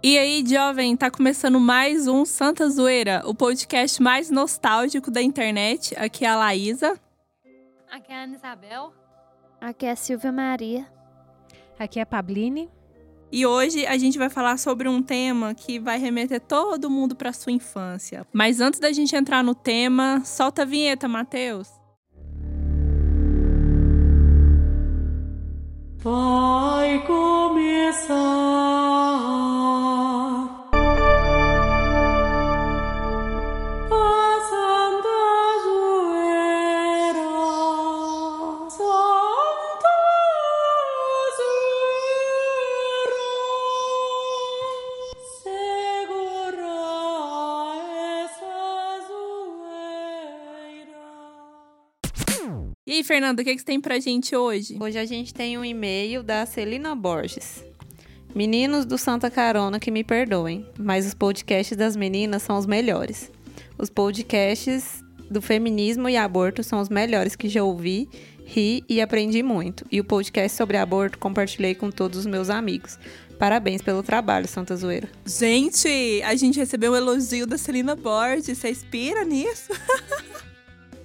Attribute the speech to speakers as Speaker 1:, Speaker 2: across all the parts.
Speaker 1: E aí, jovem, tá começando mais um Santa Zoeira, o podcast mais nostálgico da internet. Aqui é a Laísa.
Speaker 2: Aqui é a Ana Isabel.
Speaker 3: Aqui é a Silvia Maria.
Speaker 4: Aqui é a Pabline.
Speaker 1: E hoje a gente vai falar sobre um tema que vai remeter todo mundo para sua infância. Mas antes da gente entrar no tema, solta a vinheta, Matheus.
Speaker 5: Vai começar
Speaker 1: Fernanda, o que, que você tem pra gente hoje?
Speaker 6: Hoje a gente tem um e-mail da Celina Borges. Meninos do Santa Carona que me perdoem, mas os podcasts das meninas são os melhores. Os podcasts do feminismo e aborto são os melhores que já ouvi, ri e aprendi muito. E o podcast sobre aborto compartilhei com todos os meus amigos. Parabéns pelo trabalho, Santa Zoeira.
Speaker 1: Gente, a gente recebeu um elogio da Celina Borges. Você inspira nisso?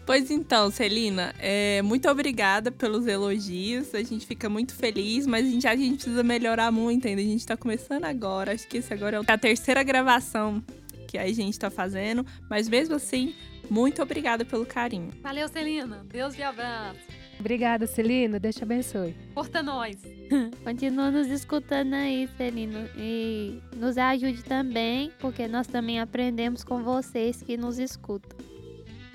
Speaker 1: pois então, Celina, é, muito obrigada pelos elogios. A gente fica muito feliz, mas a gente, a gente precisa melhorar muito ainda. A gente tá começando agora. Acho que esse agora é a terceira gravação que a gente tá fazendo. Mas mesmo assim, muito obrigada pelo carinho.
Speaker 2: Valeu, Celina. Deus te abraço.
Speaker 4: Obrigada, Celina. Deus te abençoe.
Speaker 2: Curta nós.
Speaker 3: Continua nos escutando aí, Celino. E nos ajude também, porque nós também aprendemos com vocês que nos escutam.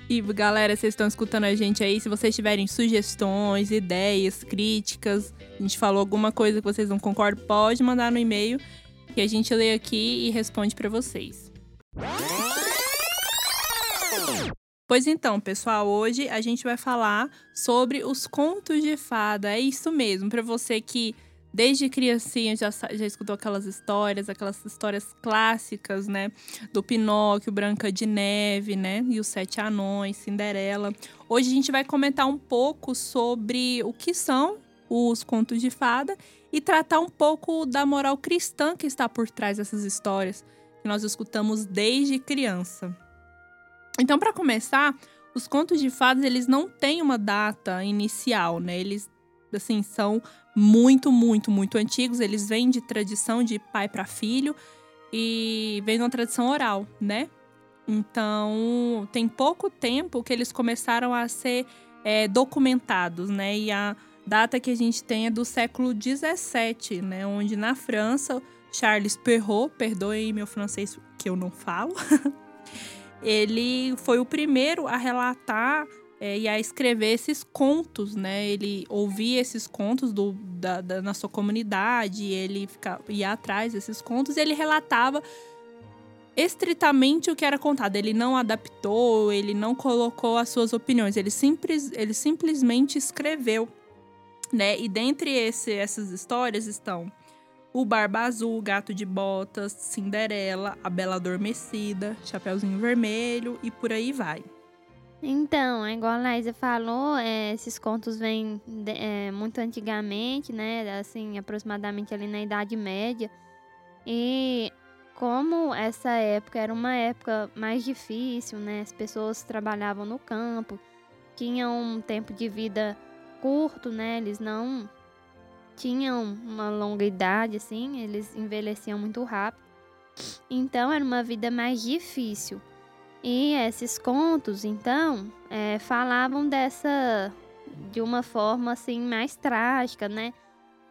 Speaker 1: E galera, vocês estão escutando a gente aí. Se vocês tiverem sugestões, ideias, críticas, a gente falou alguma coisa que vocês não concordam, pode mandar no e-mail que a gente lê aqui e responde para vocês. Pois então, pessoal, hoje a gente vai falar sobre os contos de fada. É isso mesmo, para você que desde criancinha já, já escutou aquelas histórias, aquelas histórias clássicas, né? Do Pinóquio, Branca de Neve, né? E os Sete Anões, Cinderela. Hoje a gente vai comentar um pouco sobre o que são os contos de fada e tratar um pouco da moral cristã que está por trás dessas histórias que nós escutamos desde criança. Então, para começar, os contos de fadas eles não têm uma data inicial, né? Eles assim são muito, muito, muito antigos. Eles vêm de tradição de pai para filho e vem de uma tradição oral, né? Então, tem pouco tempo que eles começaram a ser é, documentados, né? E a data que a gente tem é do século XVII, né? Onde na França, Charles Perrault, perdoem meu francês que eu não falo, ele foi o primeiro a relatar é, e a escrever esses contos, né? Ele ouvia esses contos do, da, da- na sua comunidade, ele ficava, ia atrás desses contos e ele relatava estritamente o que era contado. Ele não adaptou, ele não colocou as suas opiniões, ele, simples, ele simplesmente escreveu, né? E dentre esse, essas histórias estão o Barba Azul, o Gato de Botas, Cinderela, a Bela Adormecida, Chapeuzinho Vermelho e por aí vai.
Speaker 3: Então, é igual a Laísa falou, é, esses contos vêm de- é, muito antigamente, né? Assim, aproximadamente ali na Idade Média. E como essa época era uma época mais difícil, né? As pessoas trabalhavam no campo, tinham um tempo de vida curto, né? Eles não tinham uma longa idade, assim, eles envelheciam muito rápido. Então, era uma vida mais difícil. E esses contos, então, é, falavam dessa de uma forma assim mais trágica, né?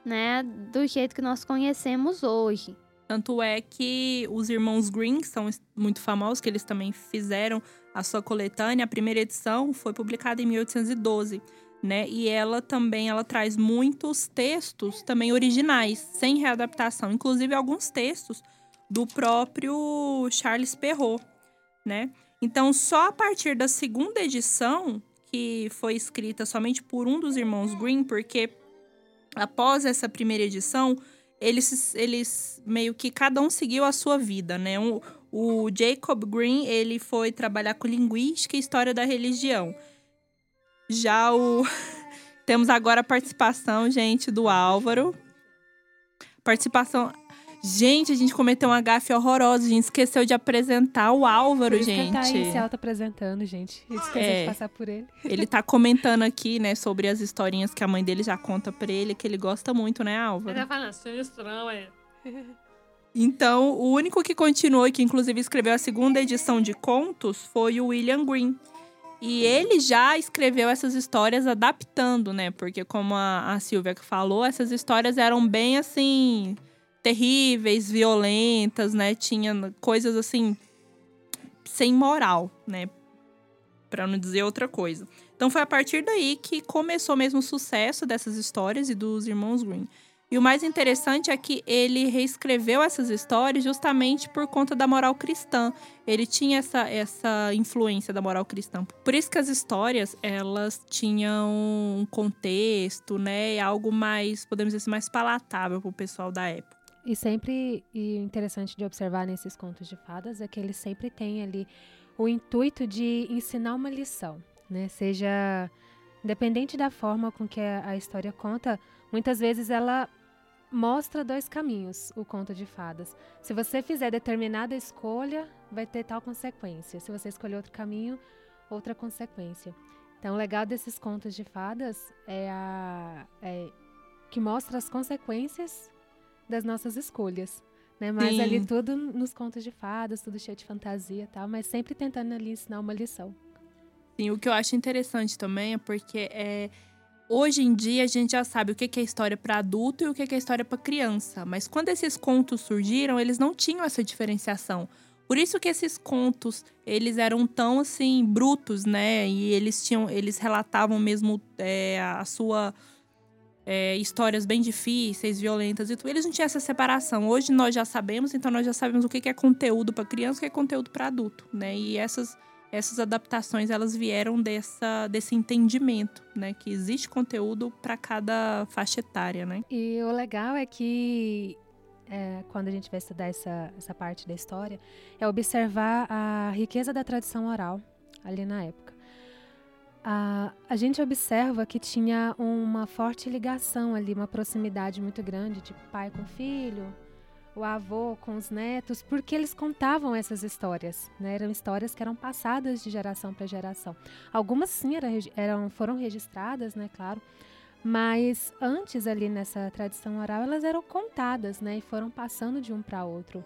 Speaker 3: né? Do jeito que nós conhecemos hoje.
Speaker 1: Tanto é que os irmãos Green, que são muito famosos, que eles também fizeram a sua coletânea, a primeira edição foi publicada em 1812, né? E ela também ela traz muitos textos também originais, sem readaptação, inclusive alguns textos do próprio Charles Perrault, né? Então, só a partir da segunda edição, que foi escrita somente por um dos irmãos Green, porque após essa primeira edição, eles, eles meio que cada um seguiu a sua vida, né? O Jacob Green, ele foi trabalhar com linguística e história da religião. Já o... Temos agora a participação, gente, do Álvaro. Participação... Gente, a gente cometeu uma gafe horrorosa. A gente esqueceu de apresentar o Álvaro,
Speaker 4: Por isso que ele tá aí
Speaker 1: gente.
Speaker 4: se auto-apresentando, gente. Ele esqueceu
Speaker 1: É.
Speaker 4: de passar por ele.
Speaker 1: Ele tá comentando aqui, né, sobre as historinhas que a mãe dele já conta pra ele, que ele gosta muito, né,
Speaker 2: Ele
Speaker 1: Álvaro?
Speaker 2: tá falando, sinistrão, é.
Speaker 1: Então, o único que continuou e que inclusive escreveu a segunda edição de contos foi o William Green. E ele já escreveu essas histórias adaptando, né? Porque como a, a Silvia falou, essas histórias eram bem assim terríveis, violentas, né? Tinha coisas assim sem moral, né? Pra não dizer outra coisa. Então foi a partir daí que começou mesmo o sucesso dessas histórias e dos irmãos Green. E o mais interessante é que ele reescreveu essas histórias justamente por conta da moral cristã. Ele tinha essa, essa influência da moral cristã. Por isso que as histórias, elas tinham um contexto, né? Algo mais, podemos dizer assim, mais palatável pro pessoal da época.
Speaker 4: E sempre, e interessante de observar nesses contos de fadas é que eles sempre têm ali o intuito de ensinar uma lição, né? Seja independente da forma com que a, a história conta, muitas vezes ela mostra dois caminhos, o conto de fadas. Se você fizer determinada escolha, vai ter tal consequência. Se você escolher outro caminho, outra consequência. Então, o legal desses contos de fadas é, a, é que mostra as consequências das nossas escolhas. Né? Mas
Speaker 1: Sim.
Speaker 4: ali tudo nos contos de fadas, tudo cheio de fantasia e tal, mas sempre tentando ali ensinar uma lição.
Speaker 1: Sim, o que eu acho interessante também é porque é, hoje em dia a gente já sabe o que é história para adulto e o que que é história para criança. Mas quando esses contos surgiram, eles não tinham essa diferenciação. Por isso que esses contos, eles eram tão assim brutos, né? E eles tinham, eles relatavam mesmo é, a sua é, histórias bem difíceis, violentas e tudo. Eles não tinham essa separação. Hoje nós já sabemos, então nós já sabemos o que é conteúdo para criança, o que é conteúdo para adulto, né? E essas essas adaptações elas vieram dessa, desse entendimento, né? Que existe conteúdo para cada faixa etária, né?
Speaker 4: E o legal é que é, quando a gente vai estudar essa, essa parte da história, é observar a riqueza da tradição oral ali na época. A, a gente observa que tinha uma forte ligação ali, uma proximidade muito grande de pai com filho, o avô com os netos, porque eles contavam essas histórias, né? Eram histórias que eram passadas de geração para geração. Algumas sim eram, foram registradas, né? Claro. Mas antes ali nessa tradição oral, elas eram contadas, né? E foram passando de um para outro.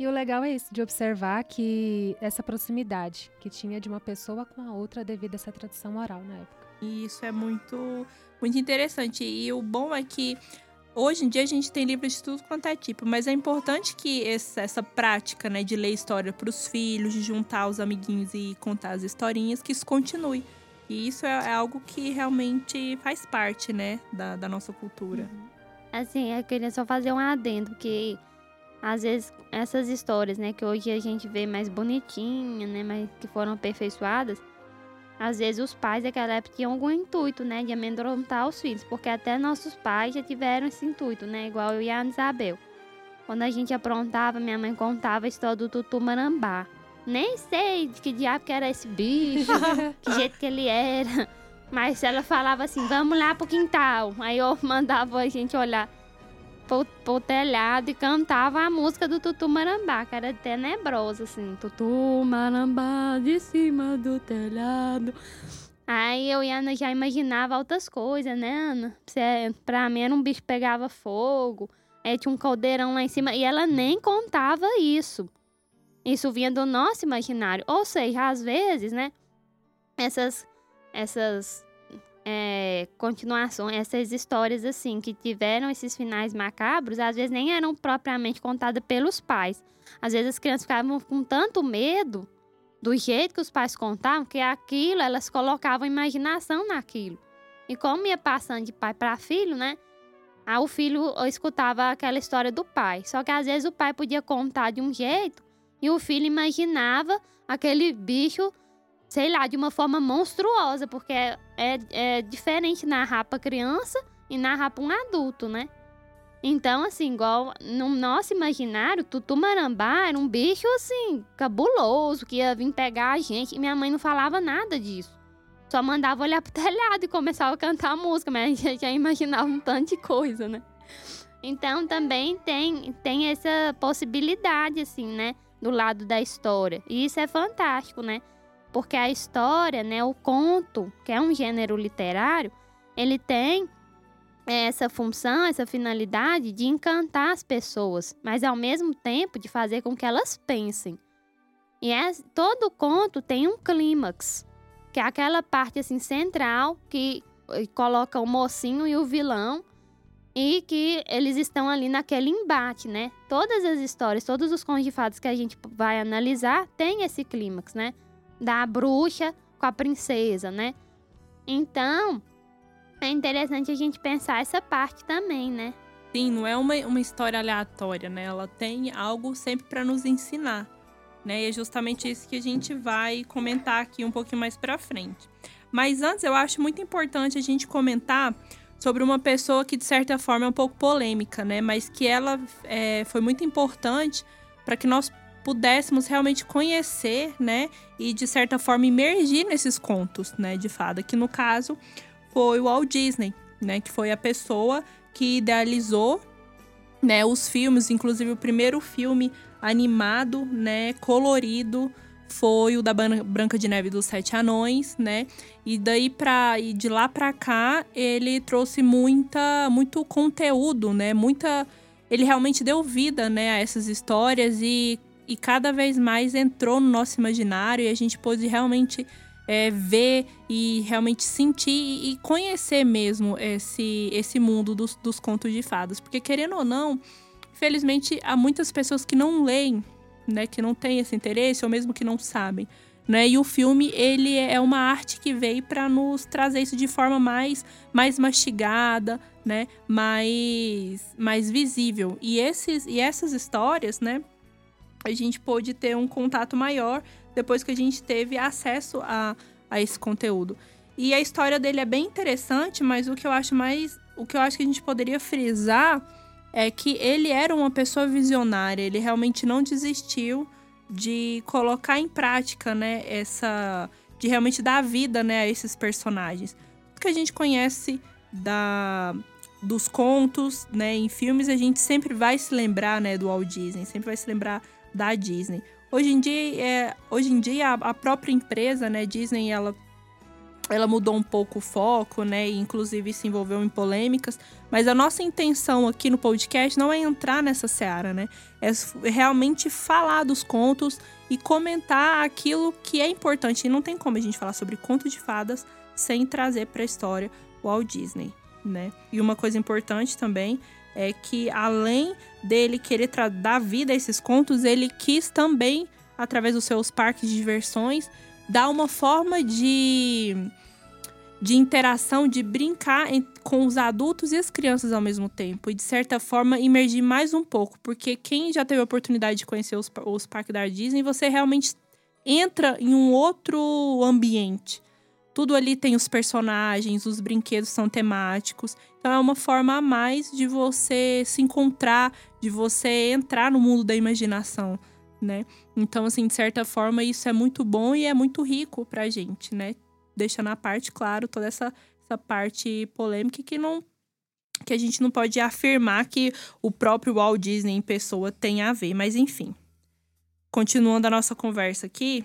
Speaker 4: E o legal é isso, de observar que essa proximidade que tinha de uma pessoa com a outra devido a essa tradição oral na época.
Speaker 1: E isso é muito, muito interessante. E o bom é que hoje em dia a gente tem livros de tudo quanto é tipo, mas é importante que essa, essa prática, né, de ler história para os filhos, de juntar os amiguinhos e contar as historinhas, que isso continue. E isso é, é algo que realmente faz parte, né, da, da nossa cultura.
Speaker 3: Assim, eu queria só fazer um adendo, que às vezes essas histórias, né, que hoje a gente vê mais bonitinha, né, mas que foram aperfeiçoadas, às vezes os pais daquela época tinham algum intuito, né, de amedrontar os filhos, porque até nossos pais já tiveram esse intuito, né, igual eu e a Isabel. Quando a gente aprontava, minha mãe contava a história do Tutu Marambá. Nem sei de que diabo que era esse bicho, que jeito que ele era. Mas ela falava assim, vamos lá pro quintal. Aí eu mandava a gente olhar pro, pro telhado e cantava a música do Tutu Marambá, que era tenebrosa, assim. Tutu Marambá de cima do telhado. Aí eu e a Ana já imaginava outras coisas, né, Ana? Pra mim era um bicho que pegava fogo, aí tinha um caldeirão lá em cima, e ela nem contava isso. Isso vinha do nosso imaginário. Ou seja, às vezes, né, essas, essas é, continuações, essas histórias assim, que tiveram esses finais macabros, às vezes nem eram propriamente contadas pelos pais. Às vezes as crianças ficavam com tanto medo do jeito que os pais contavam, que aquilo, elas colocavam imaginação naquilo. E como ia passando de pai para filho, né? Aí o filho escutava aquela história do pai. Só que às vezes o pai podia contar de um jeito e o filho imaginava aquele bicho, sei lá, de uma forma monstruosa, porque é, é, é diferente narrar para criança e narrar para um adulto, né? Então, assim, igual no nosso imaginário, Tutu Marambá era um bicho, assim, cabuloso, que ia vir pegar a gente. E minha mãe não falava nada disso. Só mandava olhar pro telhado e começava a cantar a música, mas a gente já imaginava um tanto de coisa, né? Então também tem, tem essa possibilidade, assim, né? Do lado da história. E isso é fantástico, né? Porque a história, né? O conto, que é um gênero literário, ele tem essa função, essa finalidade de encantar as pessoas, mas ao mesmo tempo de fazer com que elas pensem. E é, todo conto tem um clímax, que é aquela parte assim central que coloca o mocinho e o vilão e que eles estão ali naquele embate, né? Todas as histórias, todos os contos de fadas que a gente vai analisar tem esse clímax, né? Da bruxa com a princesa, né? Então, é interessante a gente pensar essa parte também, né?
Speaker 1: Sim, não é uma, uma história aleatória, né? Ela tem algo sempre para nos ensinar, né? E é justamente isso que a gente vai comentar aqui um pouquinho mais para frente. Mas antes, eu acho muito importante a gente comentar sobre uma pessoa que, de certa forma, é um pouco polêmica, né? Mas que ela é, foi muito importante para que nós pudéssemos realmente conhecer, né? E, de certa forma, imergir nesses contos, né? De fada, que no caso foi o Walt Disney, né? Que foi a pessoa que idealizou, né? Os filmes, inclusive o primeiro filme animado, né? Colorido, foi o da Branca de Neve dos Sete Anões, né? E daí para e de lá para cá ele trouxe muita muito conteúdo, né? Muita ele realmente deu vida, né, a essas histórias e, e cada vez mais entrou no nosso imaginário e a gente pôde realmente é, ver e realmente sentir e conhecer mesmo esse, esse mundo dos, dos contos de fadas. Porque, querendo ou não, infelizmente há muitas pessoas que não leem né, que não tem esse interesse ou mesmo que não sabem, né? E o filme ele é uma arte que veio para nos trazer isso de forma mais mais mastigada, né? Mais mais visível. E esses e essas histórias, né? A gente pôde ter um contato maior depois que a gente teve acesso a, a esse conteúdo. E a história dele é bem interessante, mas o que eu acho mais o que eu acho que a gente poderia frisar é que ele era uma pessoa visionária, ele realmente não desistiu de colocar em prática, né, essa de realmente dar vida, né, a esses personagens. O que a gente conhece da dos contos, né, em filmes, a gente sempre vai se lembrar, né, do Walt Disney, sempre vai se lembrar da Disney. Hoje em dia, é, hoje em dia a, a própria empresa, né, Disney, ela ela mudou um pouco o foco, né? E inclusive se envolveu em polêmicas. Mas a nossa intenção aqui no podcast não é entrar nessa seara, né? É realmente falar dos contos e comentar aquilo que é importante. E não tem como a gente falar sobre contos de fadas sem trazer para a história o Walt Disney, né? E uma coisa importante também é que além dele querer dar vida a esses contos, ele quis também, através dos seus parques de diversões, dar uma forma de de interação, de brincar com os adultos e as crianças ao mesmo tempo. E, de certa forma, imergir mais um pouco. Porque quem já teve a oportunidade de conhecer os, os parques da Disney, você realmente entra em um outro ambiente. Tudo ali tem os personagens, os brinquedos são temáticos. Então, é uma forma a mais de você se encontrar, de você entrar no mundo da imaginação, né? Então, assim, de certa forma, isso é muito bom e é muito rico pra gente, né? deixando à parte, claro, toda essa, essa parte polêmica que não que a gente não pode afirmar que o próprio Walt Disney em pessoa tem a ver, mas enfim. Continuando a nossa conversa aqui,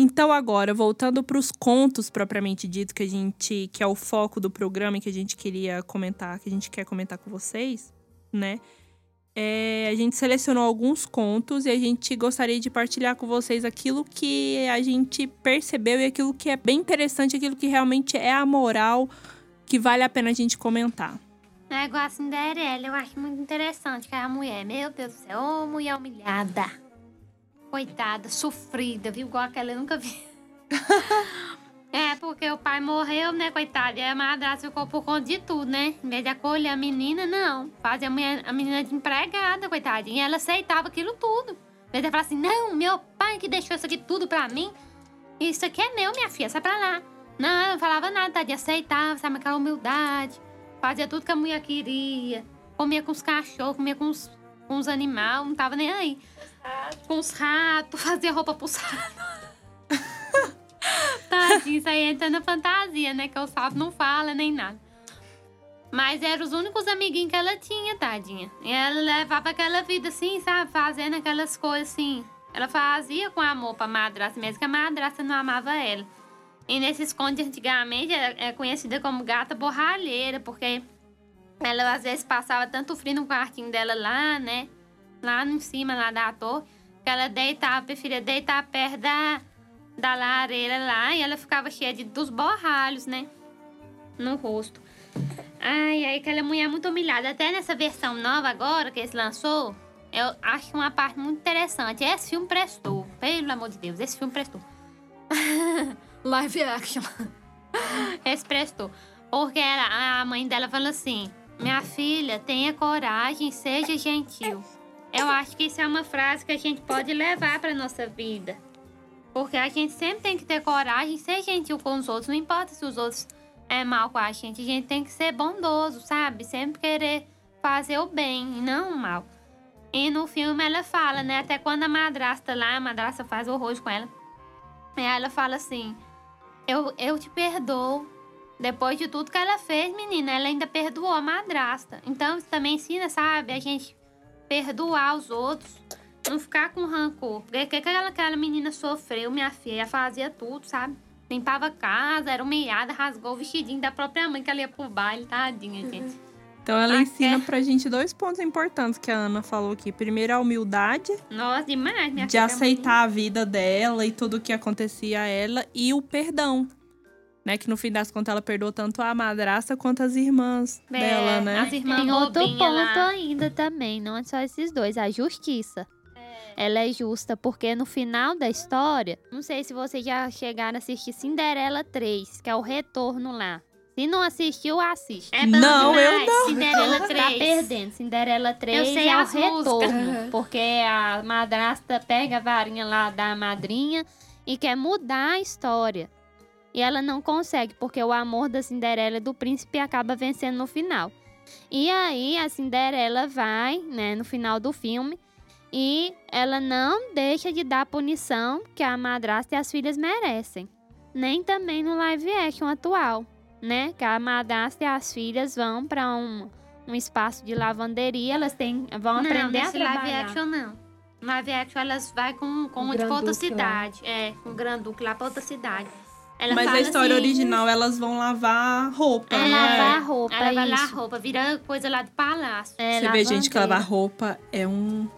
Speaker 1: então agora voltando para os contos propriamente dito que a gente que é o foco do programa e que a gente queria comentar, que a gente quer comentar com vocês, né? é, a gente selecionou alguns contos e a gente gostaria de partilhar com vocês aquilo que a gente percebeu e aquilo que é bem interessante, aquilo que realmente é a moral que vale a pena a gente comentar.
Speaker 3: É igual a Cinderela, eu acho muito interessante que a mulher, meu Deus do céu, mulher humilhada. Coitada, sofrida, viu? Igual aquela eu nunca vi. É, porque o pai morreu, né, coitada? E a madrasta ficou por conta de tudo, né? Em vez de acolher a menina, não. Fazia a, menina de empregada, coitadinha. E ela aceitava aquilo tudo. Em vez de falar assim, não, meu pai que deixou isso aqui tudo pra mim. Isso aqui é meu, minha filha, sai pra lá. Não, ela não falava nada, tadinha. Aceitava, sabe, aquela humildade. Fazia tudo que a mulher queria. Comia com os cachorros, comia com os, com os animais, não tava nem aí. Com os ratos, fazia roupa pros ratos. Tadinho, isso aí entra na fantasia, né? Que o sapo não fala nem nada.
Speaker 2: Mas eram os únicos amiguinhos que ela tinha, tadinha. E ela levava aquela vida assim, sabe? Fazendo aquelas coisas assim. Ela fazia com amor pra madrasta, mesmo que a madrasta não amava ela. E nesses contos antigamente é é conhecida como gata borralheira, porque ela às vezes passava tanto frio no quartinho dela lá, né? Lá em cima, lá da torre, que ela deitava, preferia deitar perto da, da lareira lá e ela ficava cheia de, dos borralhos, né? No rosto. Ai, ai, aquela mulher é muito humilhada. Até nessa versão nova agora que eles lançou, eu acho uma parte muito interessante. Esse filme prestou. Pelo amor de Deus, esse filme prestou.
Speaker 7: Live action.
Speaker 2: Esse prestou. Porque ela- a mãe dela falou assim: Minha filha, tenha coragem, seja gentil. Eu acho que isso é uma frase que a gente pode levar pra nossa vida. Porque a gente sempre tem que ter coragem, ser gentil com os outros. Não importa se os outros é mal com a gente. A gente tem que ser bondoso, sabe? Sempre querer fazer o bem e não o mal. E no filme ela fala, né? Até quando a madrasta lá, a madrasta faz horrores com ela. E ela fala assim: eu, eu te perdoo. Depois de tudo que ela fez, menina, ela ainda perdoou a madrasta. Então isso também ensina, sabe? A gente perdoar os outros. Não ficar com rancor. Porque o que aquela, aquela menina sofreu, minha filha, fazia tudo, sabe? Limpava a casa, era humilhada, rasgou o vestidinho da própria mãe que ela ia pro baile, tadinha, gente.
Speaker 1: Então ela
Speaker 2: Ah,
Speaker 1: ensina
Speaker 2: é.
Speaker 1: pra gente dois pontos importantes que a Ana falou aqui. Primeiro, a humildade
Speaker 2: Nossa, demais, minha
Speaker 1: de aceitar a vida dela e tudo o que acontecia a ela e o perdão. Né, que no fim das contas ela perdoou tanto a madrasta quanto as irmãs
Speaker 2: É,
Speaker 1: dela, né?
Speaker 2: As irmãs
Speaker 3: Tem outro ponto
Speaker 2: lá.
Speaker 3: ainda também, não é só esses dois, a justiça. Ela é justa porque no final da história, não sei se vocês já chegaram a assistir Cinderela 3, que é o retorno lá. Se não assistiu, assiste.
Speaker 2: É
Speaker 1: Não, eu
Speaker 2: demais,
Speaker 1: não.
Speaker 2: Cinderela
Speaker 3: Tá
Speaker 2: 3.
Speaker 3: perdendo. Cinderela 3
Speaker 2: Eu sei
Speaker 3: é o
Speaker 2: músicas.
Speaker 3: retorno. Porque a madrasta pega a varinha lá da madrinha e quer mudar a história. E ela não consegue, porque o amor da Cinderela e do príncipe acaba vencendo no final. E aí a Cinderela vai, né, no final do filme, e ela não deixa de dar a punição que a madrasta e as filhas merecem. Nem também no live action atual, né? Que a madrasta e as filhas vão para um, um espaço de lavanderia, elas têm, vão
Speaker 2: Não,
Speaker 3: aprender a
Speaker 2: nesse live
Speaker 3: trabalhar.
Speaker 2: action não. Live action elas vai com, com
Speaker 4: O
Speaker 2: uma de outra
Speaker 4: Granduque lá.
Speaker 2: cidade. É, com o Granduque lá pra outra cidade. Ela
Speaker 1: Mas a história
Speaker 2: assim,
Speaker 1: original, elas vão lavar roupa,
Speaker 3: É
Speaker 1: né?
Speaker 3: lavar roupa,
Speaker 2: Ela vai
Speaker 3: isso.
Speaker 2: roupa, vira coisa lá do palácio.
Speaker 3: É,
Speaker 1: Você vê gente que lavar
Speaker 3: lavandeira.
Speaker 1: roupa é um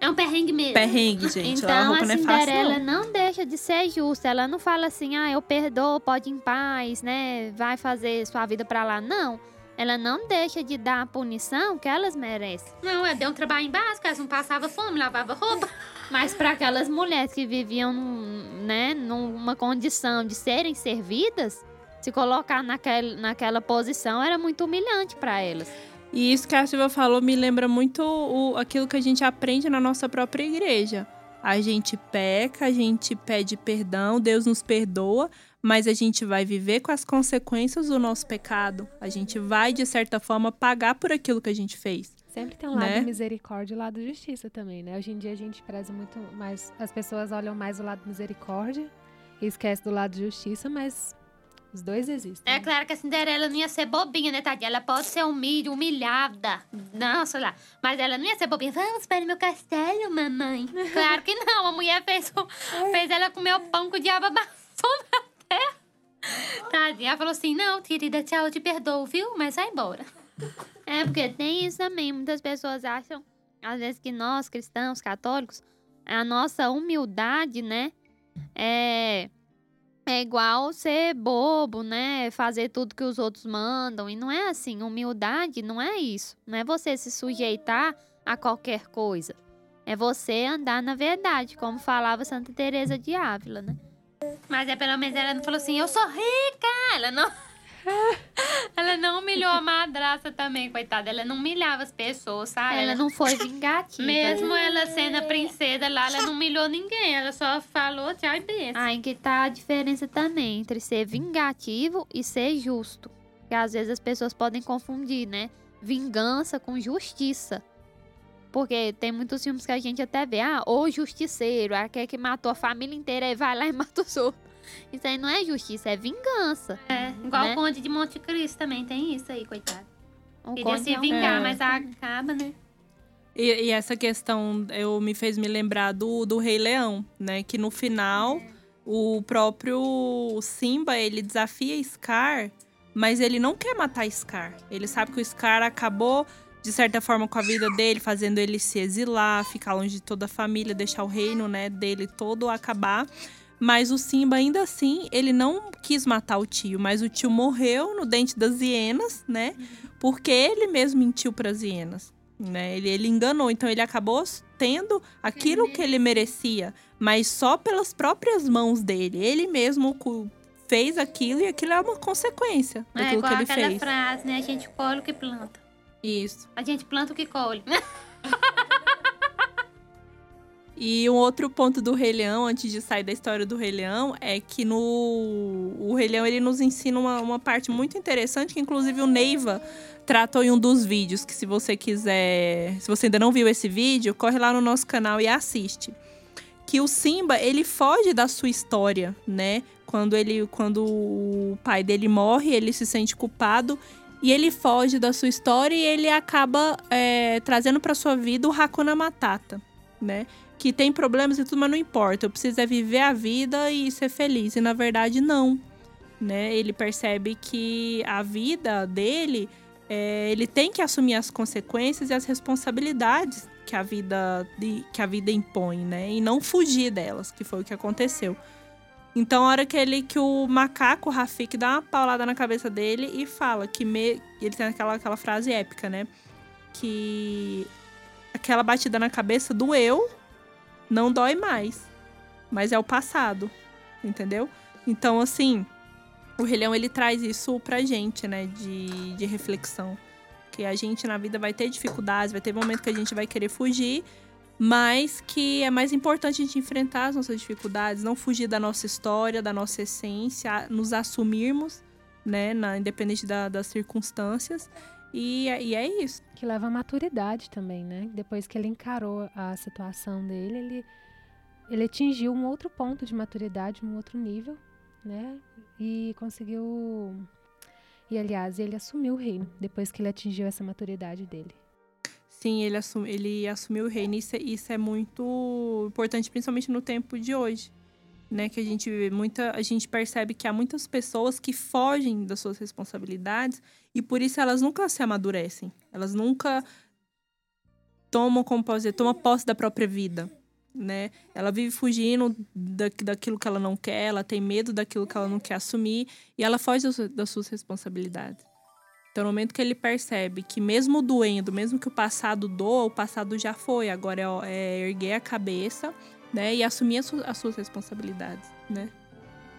Speaker 2: É um perrengue mesmo.
Speaker 1: perrengue, gente. lavar
Speaker 3: Então
Speaker 1: roupa
Speaker 3: a
Speaker 1: não é fácil,
Speaker 3: Cinderela
Speaker 1: não.
Speaker 3: não. deixa de ser justa. Ela não fala assim, ah, eu perdoo, pode ir em paz, né? Vai fazer sua vida pra lá. Não. Ela não deixa de dar a punição que elas merecem.
Speaker 2: Não, ela deu um trabalho básico, elas não passavam fome, lavava roupa.
Speaker 3: Mas para aquelas mulheres que viviam num, né, numa condição de serem servidas, se colocar naquela, naquela posição era muito humilhante para elas.
Speaker 1: E isso que a Silvia falou me lembra muito o, aquilo que a gente aprende na nossa própria igreja. A gente peca, a gente pede perdão, Deus nos perdoa, mas a gente vai viver com as consequências do nosso pecado. A gente vai, de certa forma, pagar por aquilo que a gente fez.
Speaker 4: Sempre tem um lado
Speaker 1: Né?
Speaker 4: misericórdia e um lado justiça também, né? Hoje em dia a gente preza muito mais. As pessoas olham mais o lado misericórdia e esquece do lado justiça, mas os dois existem.
Speaker 2: É
Speaker 4: né?
Speaker 2: claro que a Cinderela não ia ser bobinha, né, tadinha? Ela pode ser humilde, humilhada. Não, sei lá. Mas ela não ia ser bobinha. Vamos para o meu castelo, mamãe. Claro que não. A mulher fez, fez ela comer o pão que o diabo amassou na terra. Tadinha. Ela falou assim, não, querida, tchau, eu te perdoo, viu? Mas vai embora.
Speaker 3: É, porque tem isso também. Muitas pessoas acham, às vezes, que nós, cristãos, católicos, a nossa humildade, né, é, é igual ser bobo, né? Fazer tudo que os outros mandam. E não é assim. Humildade não é isso. Não é você se sujeitar a qualquer coisa. É você andar na verdade, como falava Santa Teresa de Ávila, né?
Speaker 2: Mas é pelo menos ela não falou assim, eu sou rica. Ela não. ela não humilhou a madraça também, coitada. Ela não humilhava as pessoas, sabe?
Speaker 3: Ela não foi vingativa.
Speaker 2: Mesmo ela sendo a princesa lá, ela não humilhou ninguém. Ela só falou tchau e benção.
Speaker 3: Aí que tá a diferença também entre ser vingativo e ser justo. Que às vezes as pessoas podem confundir, né? Vingança com justiça. Porque tem muitos filmes que a gente até vê, ah, o justiceiro, aquele que matou a família inteira e vai lá e mata os outros. Isso aí não é justiça, é vingança.
Speaker 2: É, igual
Speaker 3: Né?
Speaker 2: o Conde de Monte Cristo também tem isso aí, coitado.
Speaker 3: O
Speaker 2: Queria
Speaker 3: conde
Speaker 2: se
Speaker 3: é
Speaker 2: vingar,
Speaker 1: É.
Speaker 2: mas acaba, né?
Speaker 1: E, e essa questão eu me fez me lembrar do, do Rei Leão, né? Que no final, o próprio Simba, ele desafia Scar, mas ele não quer matar Scar. Ele sabe que o Scar acabou, de certa forma, com a vida dele, fazendo ele se exilar, ficar longe de toda a família, deixar o reino, né, dele todo acabar. Mas o Simba, ainda assim, ele não quis matar o tio, mas o tio morreu no dente das hienas, né? Porque ele mesmo mentiu para as hienas né? Ele, ele enganou, então ele acabou tendo aquilo que ele merecia, mas só pelas próprias mãos dele. Ele mesmo fez aquilo e aquilo é uma consequência
Speaker 2: É
Speaker 1: daquilo
Speaker 2: igual
Speaker 1: que ele
Speaker 2: aquela
Speaker 1: fez.
Speaker 2: frase, né? A gente colhe o que planta.
Speaker 1: Isso.
Speaker 2: A gente planta o que colhe.
Speaker 1: E um outro ponto do Rei Leão, antes de sair da história do Rei Leão, é que no o Rei Leão ele nos ensina uma, uma parte muito interessante, que inclusive o Neiva tratou em um dos vídeos, que se você quiser, se você ainda não viu esse vídeo, corre lá no nosso canal e assiste. Que o Simba, ele foge da sua história, né? Quando ele quando o pai dele morre, ele se sente culpado e ele foge da sua história e ele acaba é, trazendo para sua vida o Hakuna Matata, né? Que tem problemas e tudo, mas não importa. Eu preciso é viver a vida e ser feliz. E na verdade, não. Né? Ele percebe que a vida dele, é, ele tem que assumir as consequências e as responsabilidades que a vida, de- que a vida impõe, né? E não fugir delas, que foi o que aconteceu. Então, a hora que ele que o macaco Rafik dá uma paulada na cabeça dele e fala que me, ele tem aquela, aquela frase épica, né? Que aquela batida na cabeça doeu, não dói mais. Mas é o passado, entendeu? Então, assim, o Rei Leão, ele traz isso pra gente, né? De, de reflexão. Que a gente na vida vai ter dificuldades, vai ter momento que a gente vai querer fugir, mas que é mais importante a gente enfrentar as nossas dificuldades, não fugir da nossa história, da nossa essência, nos assumirmos, né? Na, independente da- das circunstâncias. E, é- e é isso.
Speaker 4: Que leva à maturidade também, né? Depois que ele encarou a situação dele, ele, ele atingiu um outro ponto de maturidade, um outro nível, né? E conseguiu. E aliás, ele assumiu o reino depois que ele atingiu essa maturidade dele.
Speaker 1: Sim, ele, assum, ele assumiu o reino. Isso, é- isso é muito importante, principalmente no tempo de hoje. Né, que a gente muita, a gente percebe que há muitas pessoas que fogem das suas responsabilidades e por isso elas nunca se amadurecem. Elas nunca tomam, como posso dizer, tomam posse da própria vida, né? Ela vive fugindo da, daquilo que ela não quer, ela tem medo daquilo que ela não quer assumir e ela foge das, suas- responsabilidades. Então, no momento que ele percebe que mesmo doendo, mesmo que o passado doa, o passado já foi. Agora é, é erguer a cabeça, né? E assumir as, su- as suas responsabilidades, né?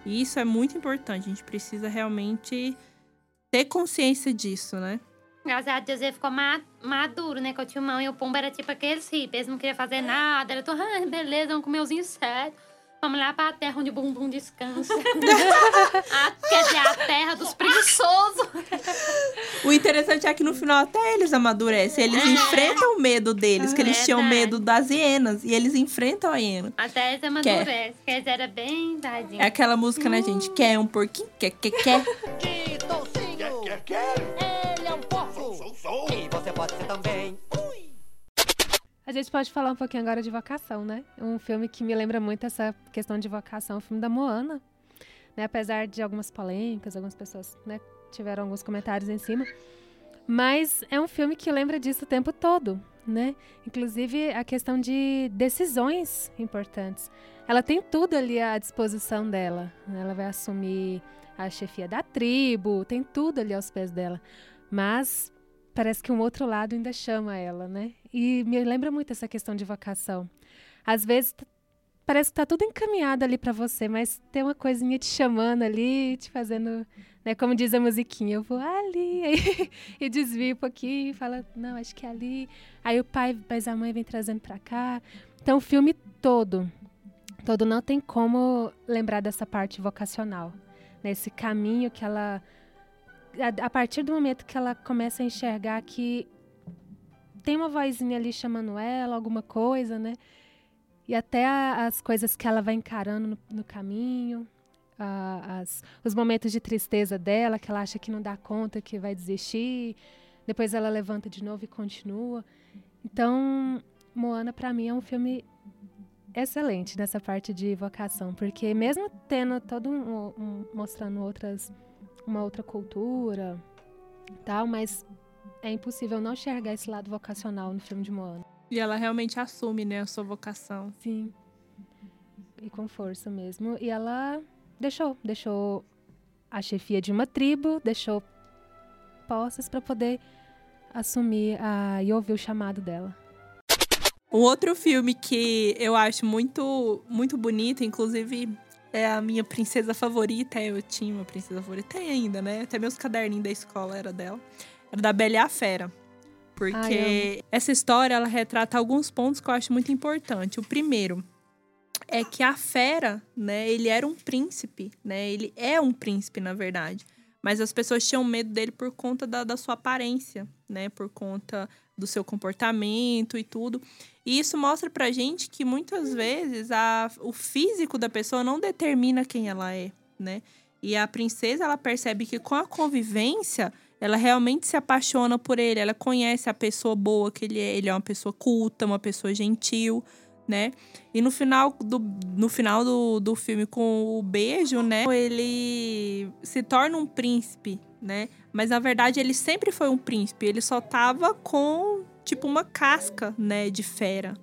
Speaker 1: E isso é muito importante. A gente precisa realmente ter consciência disso, né?
Speaker 2: Graças a Deus ele ficou ma- maduro, né? Com o Timão e o Pumba era tipo aqueles hippies, eles não queriam fazer nada. Era tudo, ah, beleza, vamos comer os insetos. Vamos lá pra terra onde o bumbum descansa. a, quer dizer, a terra dos preguiçosos.
Speaker 1: O interessante é que no final até eles amadurecem. Eles enfrentam o medo deles, que eles tinham
Speaker 2: Verdade.
Speaker 1: medo das hienas. E eles enfrentam a hiena.
Speaker 2: Até eles amadurecem. Quer dizer, era bem tadinho.
Speaker 1: É aquela música, né, gente? Quer um porquinho? Quer, quer, quer.
Speaker 8: Quer? Ele é um porco. Sou, sou, E você pode ser também.
Speaker 4: A gente pode falar um pouquinho agora de vocação, né? Um filme que me lembra muito essa questão de vocação, o filme da Moana. Né? Apesar de algumas polêmicas, algumas pessoas né, tiveram alguns comentários em cima. Mas é um filme que lembra disso o tempo todo, né? Inclusive a questão de decisões importantes. Ela tem tudo ali à disposição dela. né? Ela vai assumir a chefia da tribo, tem tudo ali aos pés dela. Mas parece que um outro lado ainda chama ela, né? E me lembra muito essa questão de vocação. Às vezes parece que tá tudo encaminhado ali pra você, mas tem uma coisinha te chamando ali, te fazendo, né? Como diz a musiquinha, eu vou ali, aí, e desvio um pouquinho, fala, não, acho que é ali. Aí o pai, mas a mãe vem trazendo pra cá. Então o filme todo, todo não tem como lembrar dessa parte vocacional, nesse caminho que ela a, a partir do momento que ela começa a enxergar que tem uma vozinha ali chamando ela, alguma coisa, né? E até a- as coisas que ela vai encarando no, no caminho, a- as- os momentos de tristeza dela, que ela acha que não dá conta, que vai desistir. Depois ela levanta de novo e continua. Então, Moana, para mim, é um filme excelente nessa parte de vocação, porque mesmo tendo todo um, um- mostrando outras uma outra cultura, tal, mas é impossível não enxergar esse lado vocacional no filme de Moana.
Speaker 1: E ela realmente assume, né, a sua vocação.
Speaker 4: Sim. E com força mesmo. E ela deixou, deixou a chefia de uma tribo, deixou posses para poder assumir a, e ouvir o chamado dela.
Speaker 1: Um outro filme que eu acho muito, muito bonito, inclusive é a minha princesa favorita. Eu tinha uma princesa favorita, tem ainda, né? Até meus caderninhos da escola era dela. Era da Bela e a Fera. Porque
Speaker 4: Ai,
Speaker 1: essa história, ela retrata alguns pontos que eu acho muito importante. O primeiro é que a fera, né, ele era um príncipe, né? Ele é um príncipe, na verdade. Mas as pessoas tinham medo dele por conta da, da sua aparência, né? Por conta do seu comportamento e tudo. E isso mostra pra gente que muitas vezes a, o físico da pessoa não determina quem ela é, né? E a princesa, ela percebe que com a convivência, ela realmente se apaixona por ele, ela conhece a pessoa boa que ele é, ele é uma pessoa culta, uma pessoa gentil, né? E no final do, no final do, do filme, com o beijo, né? Ele se torna um príncipe, né? Mas na verdade ele sempre foi um príncipe, ele só tava com, tipo, uma casca, né, de fera.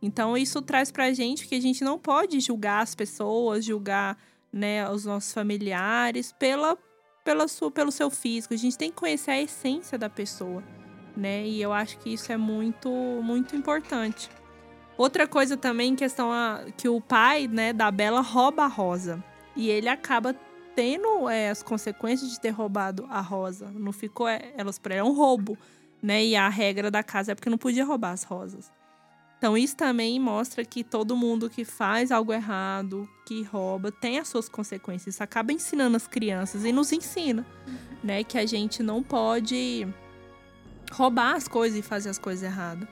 Speaker 1: Então isso traz pra gente que a gente não pode julgar as pessoas, julgar, né, os nossos familiares pela, pela sua, pelo seu físico. A gente tem que conhecer a essência da pessoa, né? E eu acho que isso é muito, muito importante. Outra coisa também, questão a, que o pai, né, da Bela rouba a Rosa. E ele acaba tendo é, as consequências de ter roubado a Rosa. Não ficou é, elas por ele, é um roubo, né? E a regra da casa é porque não podia roubar as rosas. Então isso também mostra que todo mundo que faz algo errado, que rouba, tem as suas consequências. Isso acaba ensinando as crianças e nos ensina, né, que a gente não pode roubar as coisas e fazer as coisas erradas.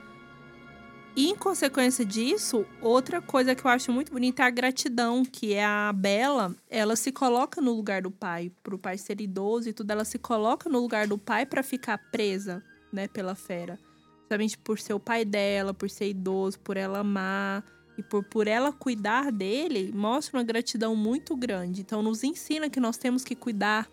Speaker 1: E em consequência disso, outra coisa que eu acho muito bonita é a gratidão, que é a Bela, ela se coloca no lugar do pai, pro pai ser idoso e tudo, ela se coloca no lugar do pai para ficar presa, né, pela fera. Justamente por ser o pai dela, por ser idoso, por ela amar e por, por ela cuidar dele, mostra uma gratidão muito grande. Então nos ensina que nós temos que cuidar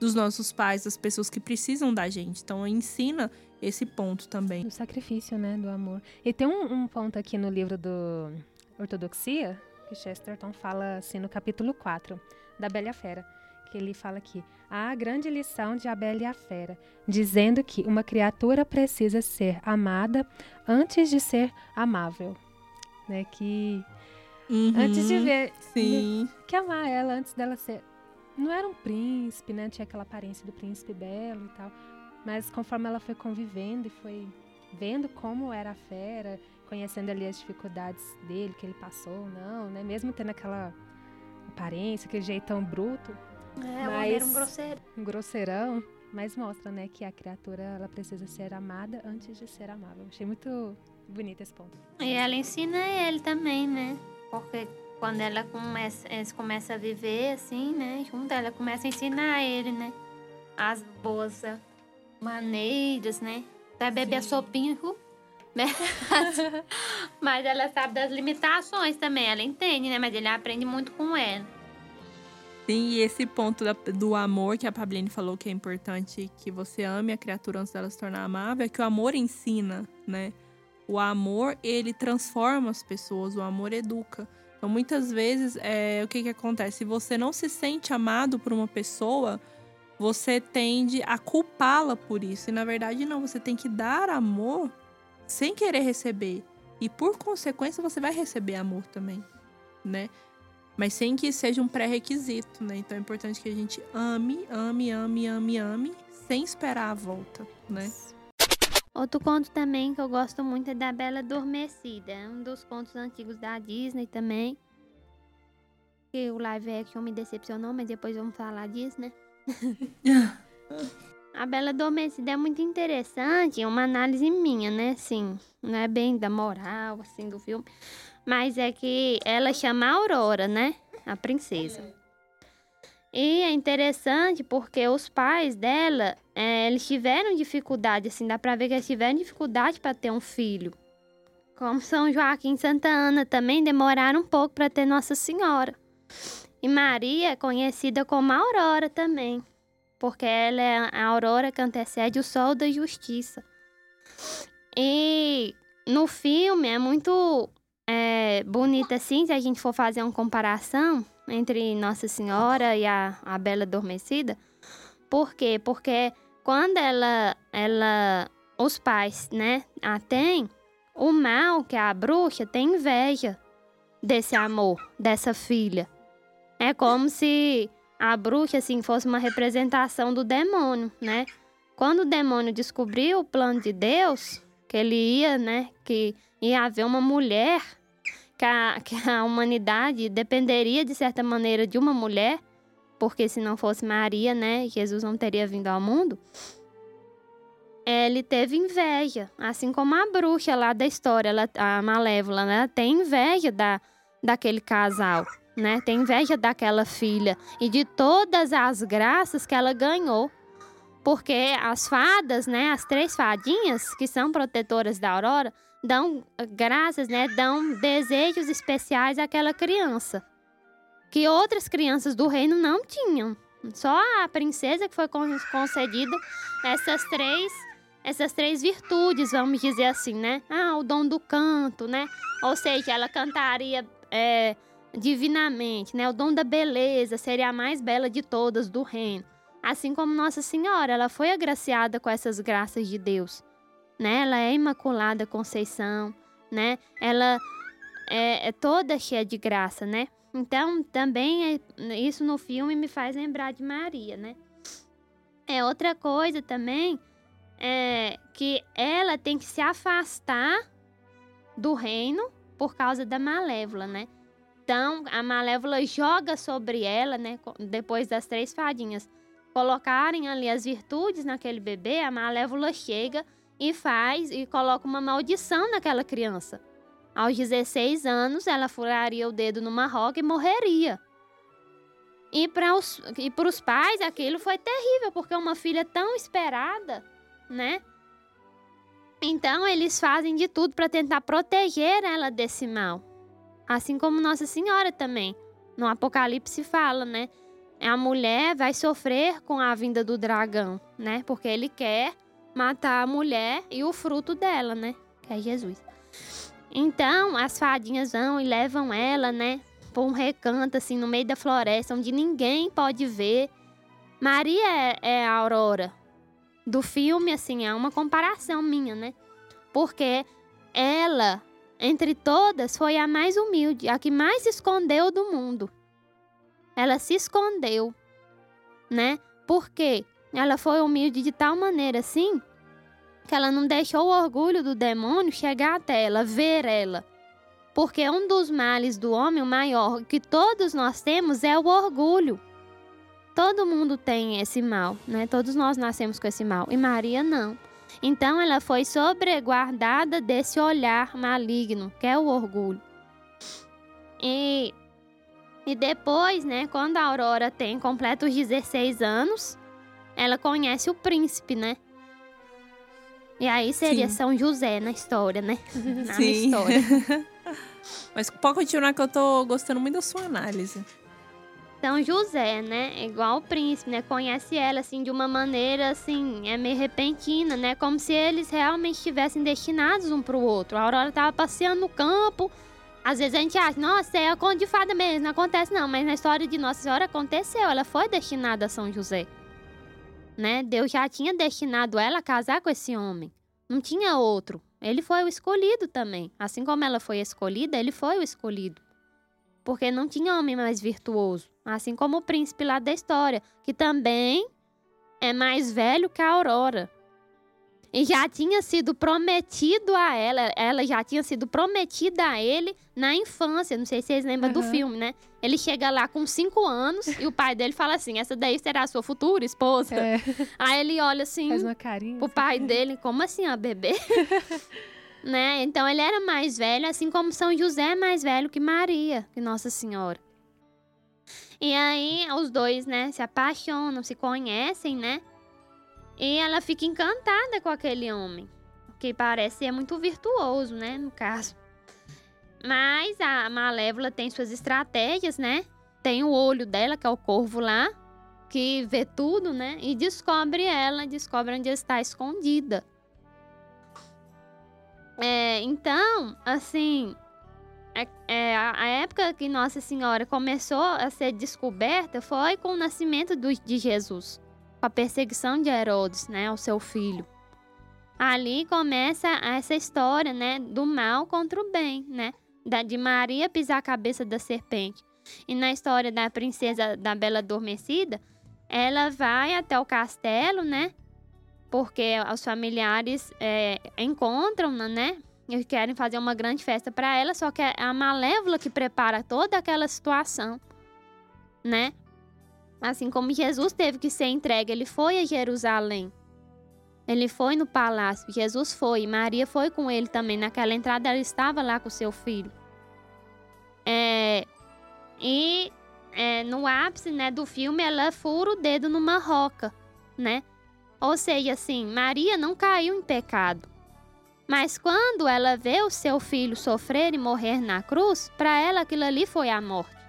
Speaker 1: dos nossos pais, das pessoas que precisam da gente. Então ensina esse ponto também.
Speaker 4: Do sacrifício, né? Do amor. E tem um, um ponto aqui no livro do Ortodoxia, que Chesterton fala assim no capítulo 4, da Bela Fera. Que ele fala aqui, a grande lição de A Bela e a Fera, dizendo que uma criatura precisa ser amada antes de ser amável. Né? Que antes de
Speaker 1: Uhum,
Speaker 4: ver,
Speaker 1: Sim.
Speaker 4: que amar ela antes dela ser. Não era um príncipe, né? Tinha aquela aparência do príncipe belo e tal. Mas conforme ela foi convivendo e foi vendo como era a fera, conhecendo ali as dificuldades dele, que ele passou, não, né? Mesmo tendo aquela aparência, aquele jeitão bruto,
Speaker 2: É,
Speaker 4: Mas-
Speaker 2: um grosseiro.
Speaker 4: um grosseirão, mas mostra, né, que a criatura ela precisa ser amada antes de ser amável. Achei muito bonito esse ponto.
Speaker 2: E ela ensina ele também, né? Porque quando ela começa, eles começam a viver assim, né? Junto, ela começa a ensinar ele, né? As boas maneiras, né? Até beber a sopinha, né? Mas ela sabe das limitações também, ela entende, né? Mas ele aprende muito com ela.
Speaker 1: Sim, e esse ponto da- do amor que a Pabline falou que é importante que você ame a criatura antes dela se tornar amável, é que o amor ensina, né? O amor, ele transforma as pessoas, o amor educa. Então, muitas vezes, é, o que que acontece? Se você não se sente amado por uma pessoa, você tende a culpá-la por isso. E, na verdade, não. Você tem que dar amor sem querer receber. E, por consequência, você vai receber amor também, né? Mas sem que seja um pré-requisito, né? Então é importante que a gente ame, ame, ame, ame, ame, sem esperar a volta, né?
Speaker 3: Outro conto também que eu gosto muito é da Bela Adormecida. É um dos contos antigos da Disney também. Que o live action me decepcionou, mas depois vamos falar disso, né? A Bela Adormecida é muito interessante, é uma análise minha, né? Assim, não é bem da moral, assim, do filme. Mas é que ela chama Aurora, né? A princesa. E é interessante porque os pais dela, é, eles tiveram dificuldade, assim, dá pra ver que eles tiveram dificuldade para ter um filho. Como São Joaquim e Santa Ana também demoraram um pouco para ter Nossa Senhora. E Maria é conhecida como Aurora também, porque ela é a aurora que antecede o sol da justiça. E no filme é muito é, bonito assim, se a gente for fazer uma comparação entre Nossa Senhora e a, a Bela Adormecida. Por quê? Porque quando ela, ela, os pais, né, a têm, o mal, que é a bruxa, tem inveja desse amor, dessa filha. É como se a bruxa, assim, fosse uma representação do demônio, né? Quando o demônio descobriu o plano de Deus, que ele ia, né, que ia haver uma mulher, que a, que a humanidade dependeria, de certa maneira, de uma mulher, porque se não fosse Maria, né, Jesus não teria vindo ao mundo. Ele teve inveja, assim como a bruxa lá da história, ela, a Malévola, né, tem inveja da, daquele casal, né, tem inveja daquela filha e de todas as graças que ela ganhou. Porque as fadas, né, as três fadinhas, que são protetoras da Aurora, dão graças, né, dão desejos especiais àquela criança. Que outras crianças do reino não tinham. Só a princesa que foi con- concedido essas três essas três virtudes, vamos dizer assim, né? Ah, o dom do canto, né? Ou seja, ela cantaria é, divinamente, né? O dom da beleza seria a mais bela de todas do reino. Assim como Nossa Senhora, ela foi agraciada com essas graças de Deus, né? Ela é Imaculada Conceição, né? Ela é, é toda cheia de graça, né? Então, também é- isso no filme me faz lembrar de Maria, né? É outra coisa também é que ela tem que se afastar do reino por causa da Malévola, né? Então, a Malévola joga sobre ela, né? Depois das três fadinhas colocarem ali as virtudes naquele bebê, a Malévola chega e faz e coloca uma maldição naquela criança. Aos 16 anos, ela furaria o dedo numa roca e morreria. E para os, e os pais, aquilo foi terrível, porque uma filha tão esperada, né? Então, eles fazem de tudo para tentar proteger ela desse mal. Assim como Nossa Senhora também. No Apocalipse fala, né? A mulher vai sofrer com a vinda do dragão, né? Porque ele quer matar a mulher e o fruto dela, né? Que é Jesus. Então, as fadinhas vão e levam ela, né? Por um recanto, assim, no meio da floresta, onde ninguém pode ver. Maria é, é a aurora do filme, assim, é uma comparação minha, né? Porque ela, entre todas, foi a mais humilde, a que mais se escondeu do mundo. Ela se escondeu, né? Porque ela foi humilde de tal maneira, assim, que ela não deixou o orgulho do demônio chegar até ela, ver ela. Porque um dos males do homem, o maior que todos nós temos, é o orgulho. Todo mundo tem esse mal, né? Todos nós nascemos com esse mal. E Maria não. Então ela foi sobreguardada desse olhar maligno, que é o orgulho. E, e depois, né, quando a Aurora tem completa os 16 anos, ela conhece o príncipe, né? E aí seria
Speaker 1: Sim.
Speaker 3: São José na história, né? Na
Speaker 1: Sim.
Speaker 3: história.
Speaker 1: Mas pode continuar que eu tô gostando muito da sua análise.
Speaker 3: São José, né? Igual o príncipe, né? Conhece ela, assim, de uma maneira, assim, é meio repentina, né? Como se eles realmente estivessem destinados um pro outro. A Aurora tava passeando no campo. Às vezes a gente acha, nossa, é a conta de fada mesmo, não acontece não. Mas na história de Nossa Senhora aconteceu, ela foi destinada a São José. Né? Deus já tinha destinado ela a casar com esse homem. Não tinha outro. Ele foi o escolhido também. Assim como ela foi escolhida, ele foi o escolhido porque não tinha homem mais virtuoso, assim como o príncipe lá da história, que também é mais velho que a Aurora. E já tinha sido prometido a ela, ela já tinha sido prometida a ele na infância. Não sei se vocês lembram do
Speaker 4: Aham.
Speaker 3: filme, né? Ele chega lá com cinco anos e o pai dele fala assim: essa daí será a sua futura esposa.
Speaker 4: É,
Speaker 3: Aí ele olha assim
Speaker 4: faz uma carinha.
Speaker 3: o
Speaker 4: assim.
Speaker 3: pai dele, como assim, a bebê? né? Então ele era mais velho, assim como São José é mais velho que Maria, que Nossa Senhora. E aí os dois, né, se apaixonam, se conhecem, né? E ela fica encantada com aquele homem, que parece ser muito virtuoso, né, no caso. Mas a Malévola tem suas estratégias, né? Tem o olho dela, que é o corvo lá, que vê tudo, né? E descobre ela, descobre onde está escondida. É, então, assim, é, é, a, época que Nossa Senhora começou a ser descoberta foi com o nascimento do- de Jesus, a perseguição de Herodes, né, ao seu filho. Ali começa essa história, né, do mal contra o bem, né, da, de Maria pisar a cabeça da serpente. E na história da princesa da Bela Adormecida, ela vai até o castelo, né, porque os familiares é, encontram-na, né, e querem fazer uma grande festa para ela, só que é a Malévola que prepara toda aquela situação, né? Assim como Jesus teve que ser entregue, ele foi a Jerusalém. Ele foi no palácio, Jesus foi, Maria foi com ele também. Naquela entrada ela estava lá com seu filho. É, e é, no ápice né, do filme ela fura o dedo numa roca, né? Ou seja, assim, Maria não caiu em pecado. Mas quando ela vê o seu filho sofrer e morrer na cruz, para ela aquilo ali foi a morte.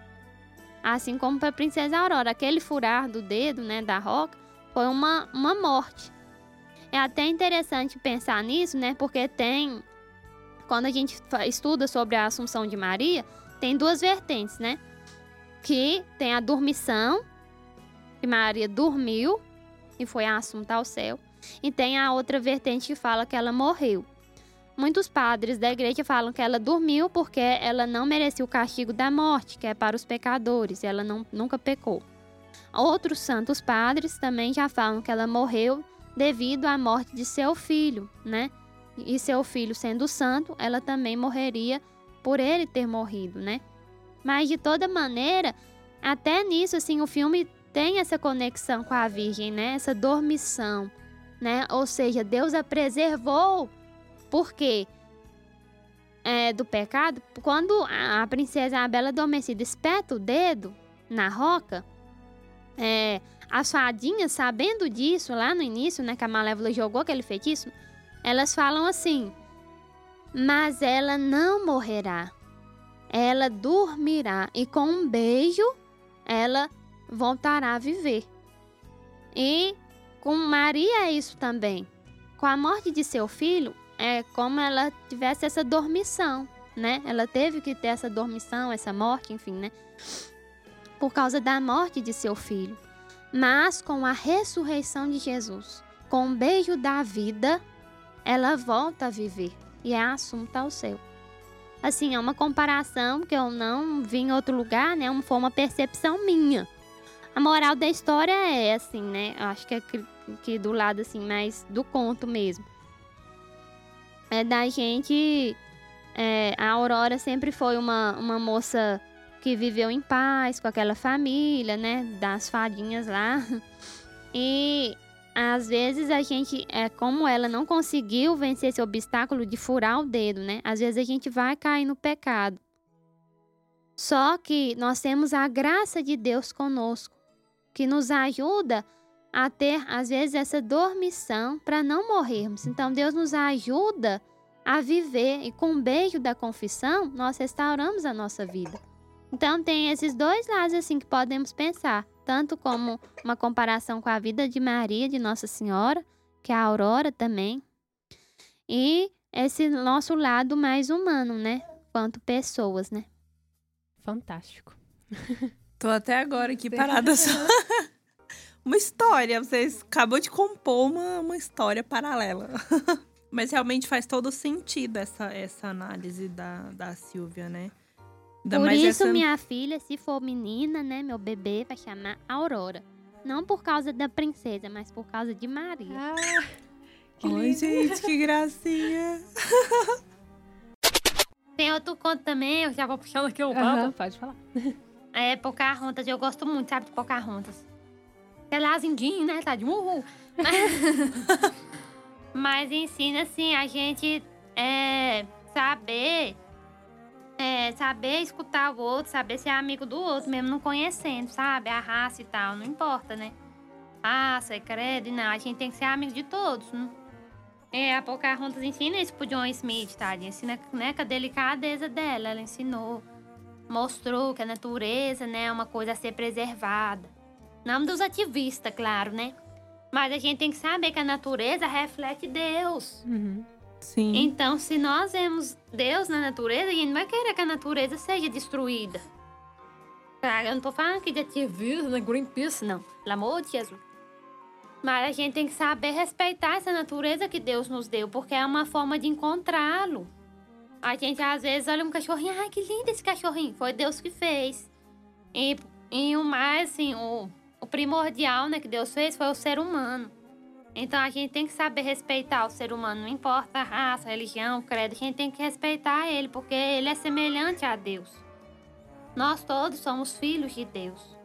Speaker 3: Assim como para a princesa Aurora, aquele furar do dedo, né, da roca, foi uma, uma morte. É até interessante pensar nisso, né, porque tem quando a gente estuda sobre a Assunção de Maria, tem duas vertentes, né? Que tem a dormição, que Maria dormiu e foi assunta ao céu, e tem a outra vertente que fala que ela morreu. Muitos padres da igreja falam que ela dormiu porque ela não merecia o castigo da morte, que é para os pecadores, e ela não, nunca pecou. Outros santos padres também já falam que ela morreu devido à morte de seu filho, né? E seu filho sendo santo, ela também morreria por ele ter morrido, né? Mas de toda maneira, até nisso, assim, o filme tem essa conexão com a Virgem, né? Essa dormição, né? Ou seja, Deus a preservou porque é, do pecado, quando a, a princesa a Bela Adormecida espeta o dedo na roca, é, as fadinhas, sabendo disso lá no início, né, que a Malévola jogou aquele feitiço, elas falam assim: Mas ela não morrerá, ela dormirá, e com um beijo ela voltará a viver. E com Maria é isso também. Com a morte de seu filho, é como ela tivesse essa dormição, né? Ela teve que ter essa dormição, essa morte, enfim, né? Por causa da morte de seu filho. Mas com a ressurreição de Jesus, com o beijo da vida, ela volta a viver e é assunta ao céu. Assim, é uma comparação que eu não vi em outro lugar, né? Foi uma percepção minha. A moral da história é assim, né? Eu acho que é que do lado assim, mais do conto mesmo é da gente. é, a Aurora sempre foi uma, uma moça que viveu em paz com aquela família, né? Das fadinhas lá. E às vezes a gente, é como ela não conseguiu vencer esse obstáculo de furar o dedo, né? Às vezes a gente vai cair no pecado. Só que nós temos a graça de Deus conosco, que nos ajuda a ter, às vezes, essa dormição para não morrermos. Então, Deus nos ajuda a viver e com o beijo da confissão, nós restauramos a nossa vida. Então, tem esses dois lados assim que podemos pensar, tanto como uma comparação com a vida de Maria, de Nossa Senhora, que é a Aurora também, e esse nosso lado mais humano, né? Quanto pessoas, né?
Speaker 4: Fantástico.
Speaker 1: Tô até agora aqui parada só. uma história. Vocês acabou de compor uma, uma história paralela. Mas realmente faz todo sentido essa, essa análise da, da Silvia, né? Ainda
Speaker 3: por isso,
Speaker 1: essa-
Speaker 3: minha filha, se for menina, né? Meu bebê vai chamar Aurora. Não por causa da princesa, mas por causa de Maria.
Speaker 4: Ah, que lindo.
Speaker 1: gente, que gracinha.
Speaker 2: Tem outro conto também, eu já vou puxando aqui o papo.
Speaker 4: pode falar.
Speaker 2: É Pocahontas, eu gosto muito, sabe, de Pocahontas. É lá as indinhas, né, tá de uhul. Mas ensina, assim, a gente é, saber É, saber escutar o outro, saber ser amigo do outro, mesmo não conhecendo, sabe? A raça e tal, não importa, né? Raça, credo, não. A gente tem que ser amigo de todos, né? É, a Pocahontas ensina isso pro John Smith, tá? Ela ensina, né, com a delicadeza dela, ela ensinou. Mostrou que a natureza, né, é uma coisa a ser preservada. Não dos ativistas, claro, né? Mas a gente tem que saber que a natureza reflete Deus.
Speaker 4: Uhum.
Speaker 1: Sim.
Speaker 2: Então, se nós vemos Deus na natureza, a gente não vai querer que a natureza seja destruída. Tá, Eu não tô falando aqui de ativismo, né, Greenpeace, não. Pelo amor de Jesus. Mas a gente tem que saber respeitar essa natureza que Deus nos deu, porque é uma forma de encontrá-lo. A gente às vezes olha um cachorrinho, ai que lindo esse cachorrinho, foi Deus que fez. E, e o mais, assim, o, o primordial né, que Deus fez foi o ser humano. Então a gente tem que saber respeitar o ser humano, não importa a raça, a religião, o credo, a gente tem que respeitar ele, porque ele é semelhante a Deus. Nós todos somos filhos de Deus.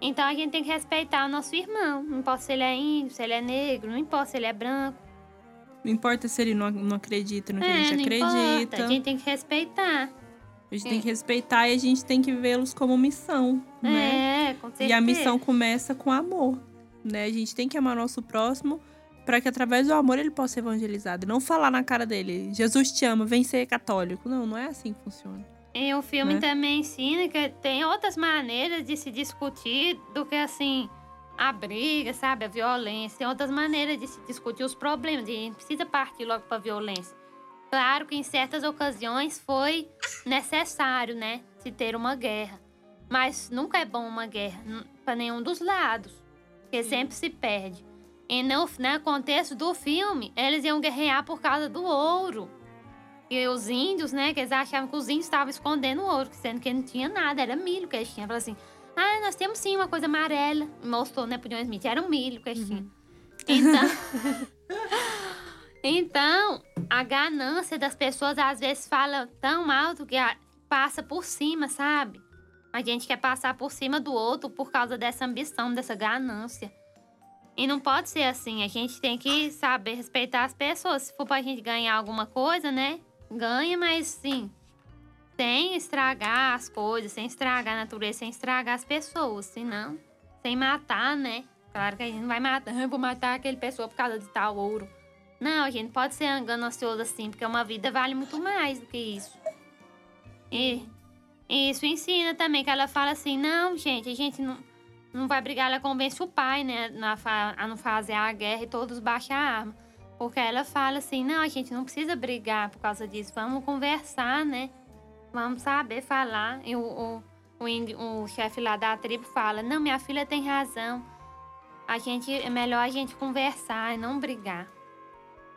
Speaker 2: Então a gente tem que respeitar o nosso irmão. Não importa se ele é índio, se ele é negro, não importa se ele é branco.
Speaker 1: Não importa se ele não, não acredita no que a
Speaker 2: é,
Speaker 1: gente
Speaker 2: não
Speaker 1: acredita.
Speaker 2: importa. A gente tem que respeitar.
Speaker 1: A gente tem que respeitar e a gente tem que vê-los como missão, né?
Speaker 2: É, com certeza.
Speaker 1: E a missão começa com amor, né? A gente tem que amar nosso próximo para que através do amor ele possa ser evangelizado. E não falar na cara dele, Jesus te ama, vem ser católico. Não, não é assim que funciona.
Speaker 2: E o filme
Speaker 1: né?
Speaker 2: também ensina que tem outras maneiras de se discutir do que assim a briga, sabe, a violência. Tem outras maneiras de se discutir os problemas. E a gente precisa partir logo para violência. Claro que em certas ocasiões foi necessário, né, se ter uma guerra. Mas nunca é bom uma guerra para nenhum dos lados, porque sempre se perde. E no né, contexto do filme, eles iam guerrear por causa do ouro. E os índios, né, que eles achavam que os índios estavam escondendo o ouro, sendo que não tinha nada, era milho que eles tinham. Falaram assim, ah, nós temos sim uma coisa amarela. Mostrou, né, pro John Smith, era um milho que eles tinham. Então, então, a ganância das pessoas às vezes fala tão alto que passa por cima, sabe? A gente quer passar por cima do outro por causa dessa ambição, dessa ganância. E não pode ser assim. A gente tem que saber respeitar as pessoas. Se for pra gente ganhar alguma coisa, né? Ganha, mas sim. Sem estragar as coisas, sem estragar a natureza, sem estragar as pessoas. Senão, sem matar, né? Claro que a gente não vai matar. Eu vou matar aquele pessoa por causa de tal ouro. Não, a gente pode ser ganancioso assim, porque uma vida vale muito mais do que isso. E isso ensina também, que ela fala assim, não, gente, a gente não, não vai brigar, ela convence o pai, né, na a não fazer a guerra e todos baixam a arma. Porque ela fala assim, não, a gente não precisa brigar por causa disso, vamos conversar, né? Vamos saber falar. E o, o, o, o chefe lá da tribo fala, não, minha filha tem razão. A gente, é melhor a gente conversar e não brigar.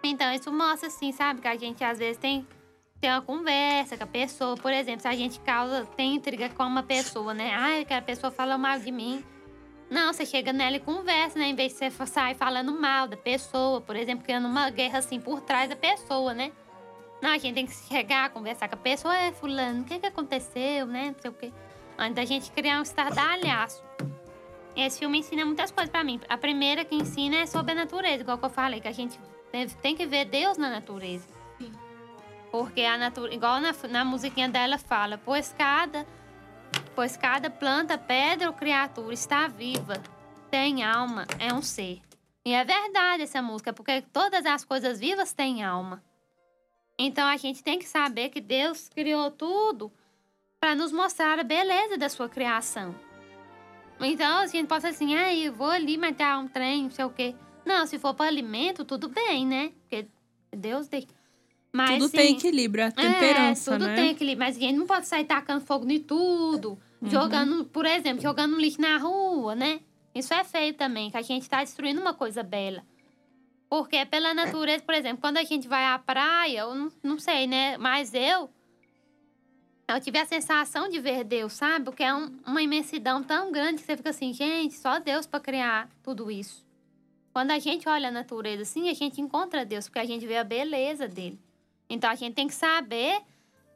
Speaker 2: Então, isso mostra, assim, sabe, que a gente às vezes tem ter uma conversa com a pessoa. Por exemplo, se a gente causa, tem intriga com uma pessoa, né? Ai, que a pessoa fala mal de mim. Não, você chega nela e conversa, né? Em vez de você sair falando mal da pessoa, por exemplo, criando uma guerra assim por trás da pessoa, né? Não, a gente tem que chegar, conversar com a pessoa, é fulano, o que que aconteceu, né? Não sei o quê. Antes da gente criar um estardalhaço. Esse filme ensina muitas coisas pra mim. A primeira que ensina é sobre a natureza, igual que eu falei, que a gente tem que ver Deus na natureza. Porque a natureza, igual na, na musiquinha dela fala, pois cada, pois cada planta, pedra ou criatura está viva, tem alma, é um ser. E é verdade essa música, porque todas as coisas vivas têm alma. Então a gente tem que saber que Deus criou tudo para nos mostrar a beleza da sua criação. Então a gente pode assim, ah, eu vou ali matar um trem, não sei o quê. Não, se for para alimento, tudo bem, né? Porque Deus tem. Mas,
Speaker 1: tudo
Speaker 2: assim,
Speaker 1: tem equilíbrio, a temperança,
Speaker 2: é, tudo
Speaker 1: né?
Speaker 2: tem equilíbrio. Mas a gente não pode sair tacando fogo em tudo.
Speaker 1: Uhum.
Speaker 2: Jogando, por exemplo, jogando lixo na rua, né? Isso é feio também, que a gente tá destruindo uma coisa bela. Porque pela natureza, por exemplo, quando a gente vai à praia, eu não, não sei, né? Mas eu. Eu tive a sensação de ver Deus, sabe? Porque é um- uma imensidão tão grande que você fica assim, gente, só Deus para criar tudo isso. Quando a gente olha a natureza assim, a gente encontra Deus, porque a gente vê a beleza dele. Então a gente tem que saber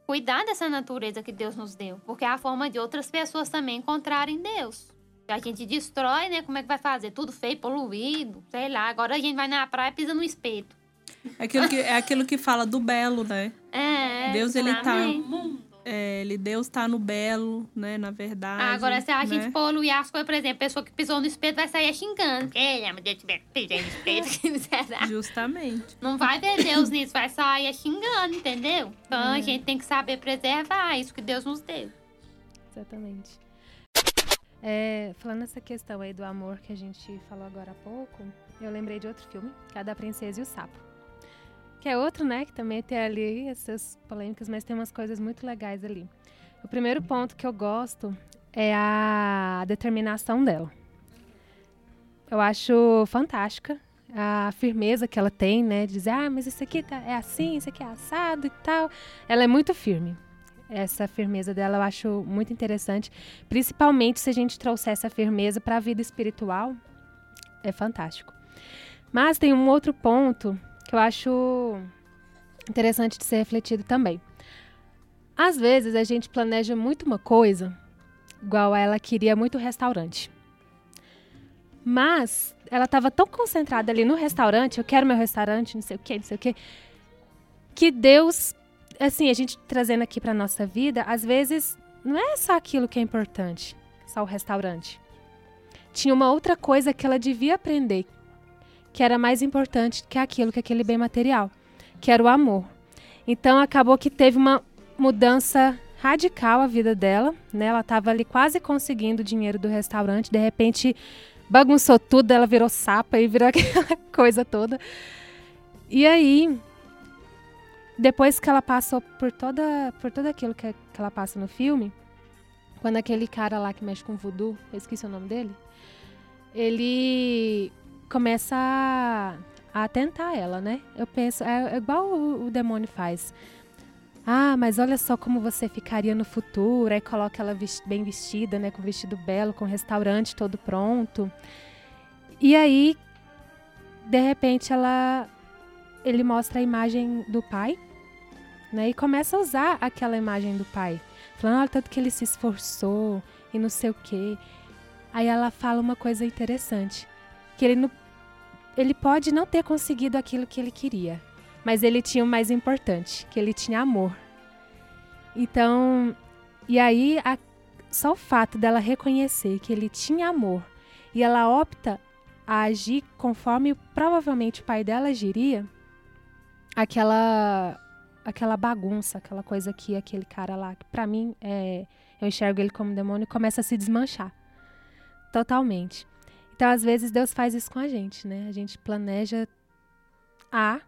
Speaker 2: cuidar dessa natureza que Deus nos deu, porque é a forma de outras pessoas também encontrarem Deus. A gente destrói, né? Como é que vai fazer? Tudo feio, poluído, sei lá. Agora a gente vai na praia e pisa no espeto.
Speaker 1: É aquilo que, é aquilo que fala do belo, né?
Speaker 2: É.
Speaker 1: Deus, ele tá-
Speaker 2: exatamente.
Speaker 1: É, ele Deus tá no belo, né? Na verdade.
Speaker 2: Ah, Agora, se a
Speaker 1: né?
Speaker 2: gente poluir as coisas, por exemplo, a pessoa que pisou no espeto vai sair xingando. Quem é, meu Deus, pisei no espeto?
Speaker 1: Justamente.
Speaker 2: Não vai ver Deus nisso, vai sair xingando, entendeu? Então
Speaker 1: É.
Speaker 2: a gente tem que saber preservar isso que Deus nos deu.
Speaker 4: Exatamente. É, falando essa questão aí do amor que a gente falou agora há pouco, eu lembrei de outro filme, que é a da Princesa e o Sapo. Que é outro, né, que também tem ali essas polêmicas, mas tem umas coisas muito legais ali. O primeiro ponto que eu gosto é a determinação dela. Eu acho fantástica a firmeza que ela tem, né, de dizer, ah, mas isso aqui tá- é assim, isso aqui é assado e tal. Ela é muito firme essa firmeza dela eu acho muito interessante, principalmente se a gente trouxer essa firmeza para a vida espiritual, é fantástico. Mas tem um outro ponto que eu acho interessante de ser refletido também. Às vezes a gente planeja muito uma coisa, igual ela queria muito restaurante. Mas ela estava tão concentrada ali no restaurante, eu quero meu restaurante, não sei o que, não sei o que, que Deus assim, a gente trazendo aqui para nossa vida, às vezes não é só aquilo que é importante, só o restaurante. Tinha uma outra coisa que ela devia aprender, que era mais importante que aquilo, que aquele bem material, que era o amor. Então acabou que teve uma mudança radical a vida dela, né? Ela estava ali quase conseguindo o dinheiro do restaurante, de repente bagunçou tudo, ela virou sapa e virou aquela coisa toda. E aí, depois que ela passou por toda por tudo aquilo que, que ela passa no filme, quando aquele cara lá que mexe com voodoo, eu esqueci o nome dele, ele começa a, a tentar ela, né? Eu penso, é, é igual o, o demônio faz. Ah, mas olha só como você ficaria no futuro. Aí coloca ela ves- bem vestida, né? Com vestido belo, com restaurante todo pronto. E aí, de repente, ela ele mostra a imagem do pai, né? E começa a usar aquela imagem do pai. Falando, olha, tanto que ele se esforçou e não sei o quê. Aí ela fala uma coisa interessante. Que ele, não, ele pode não ter conseguido aquilo que ele queria. Mas ele tinha o mais importante, que ele tinha amor. Então, e aí, a- só o fato dela reconhecer que ele tinha amor e ela opta a agir conforme provavelmente o pai dela agiria, aquela aquela bagunça, aquela coisa que aquele cara lá, que pra mim é, eu enxergo ele como demônio, começa a se desmanchar totalmente. Então, às vezes Deus faz isso com a gente, né? A gente planeja A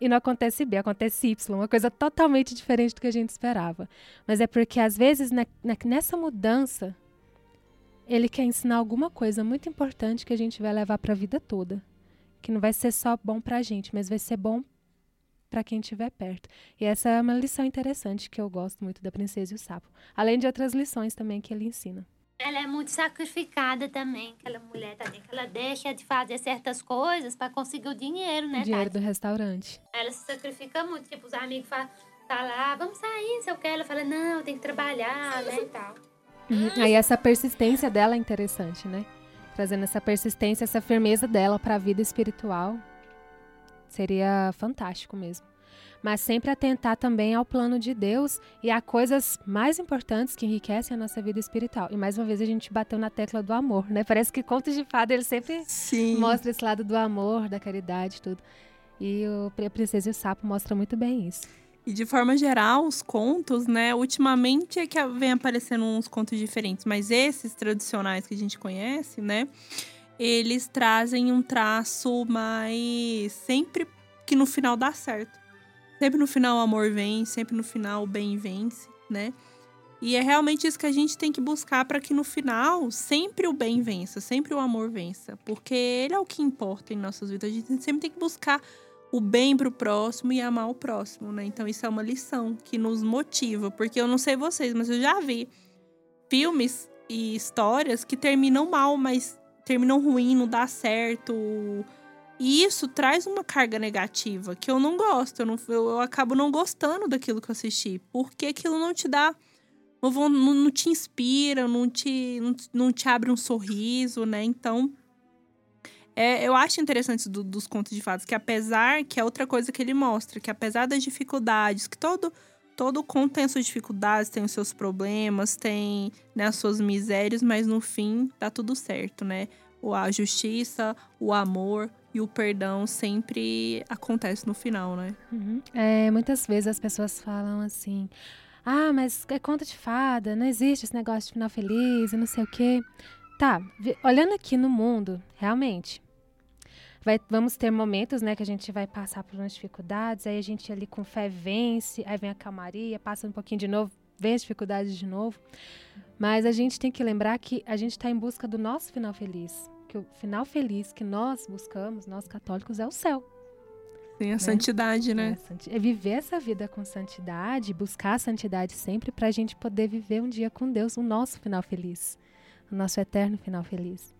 Speaker 4: e não acontece B, acontece Y, uma coisa totalmente diferente do que a gente esperava. Mas é porque às vezes na- na- nessa mudança ele quer ensinar alguma coisa muito importante que a gente vai levar para a vida toda. Que não vai ser só bom para a gente, mas vai ser bom para quem estiver perto. E essa é uma lição interessante que eu gosto muito da Princesa e o Sapo. Além de outras lições também que ele ensina.
Speaker 2: Ela é muito sacrificada também, aquela mulher, tadinha, que ela deixa de fazer certas coisas pra conseguir o dinheiro, né,
Speaker 4: o dinheiro
Speaker 2: Tati?
Speaker 4: do restaurante.
Speaker 2: Ela se sacrifica muito, tipo, os amigos falam, tá lá, vamos sair, se eu quero. Ela fala, não, eu tenho que trabalhar, né, e tal.
Speaker 4: Uhum. Aí essa persistência dela é interessante, né? Trazendo essa persistência, essa firmeza dela para a vida espiritual. Seria fantástico mesmo. Mas sempre atentar também ao plano de Deus e a coisas mais importantes que enriquecem a nossa vida espiritual. E mais uma vez a gente bateu na tecla do amor, né? Parece que contos de fada ele sempre
Speaker 1: Sim.
Speaker 4: mostra esse lado do amor, da caridade, tudo. E o a Princesa e o Sapo mostra muito bem isso.
Speaker 1: E de forma geral, os contos, né? Ultimamente é que vem aparecendo uns contos diferentes, mas esses tradicionais que a gente conhece, né? Eles trazem um traço mais. Sempre que no final dá certo. Sempre no final o amor vence, sempre no final o bem vence, né? E é realmente isso que a gente tem que buscar para que no final sempre o bem vença, sempre o amor vença. Porque ele é o que importa em nossas vidas. A gente sempre tem que buscar o bem pro próximo e amar o próximo, né? Então isso é uma lição que nos motiva, porque eu não sei vocês, mas eu já vi filmes e histórias que terminam mal, mas terminam ruim, não dá certo. E isso traz uma carga negativa que eu não gosto, eu, não, eu, eu acabo não gostando daquilo que eu assisti, porque aquilo não te dá não, não, te inspira, não te, não, não te abre um sorriso, né? Então, é, eu acho interessante do- dos contos de fadas, que apesar, que é outra coisa que ele mostra, que apesar das dificuldades que todo todo conto tem as suas dificuldades, tem os seus problemas, tem né, as suas misérias, mas no fim dá tudo certo, né? A justiça, o amor e o perdão sempre acontece no final, né?
Speaker 4: Uhum. É, muitas vezes as pessoas falam assim: ah, mas é conta de fada, não existe esse negócio de final feliz e não sei o quê. Tá, olhando aqui no mundo, realmente. vai- vamos ter momentos, né, que a gente vai passar por umas dificuldades, aí a gente ali com fé vence, aí vem a calmaria, passa um pouquinho de novo, vem as dificuldades de novo. Mas a gente tem que lembrar que a gente está em busca do nosso final feliz. Que o final feliz que nós buscamos, nós católicos, é o céu.
Speaker 1: Tem a santidade,
Speaker 4: É,
Speaker 1: né?
Speaker 4: santi- é viver essa vida com santidade, buscar a santidade sempre para a gente poder viver um dia com Deus, o nosso final feliz, o nosso eterno final feliz.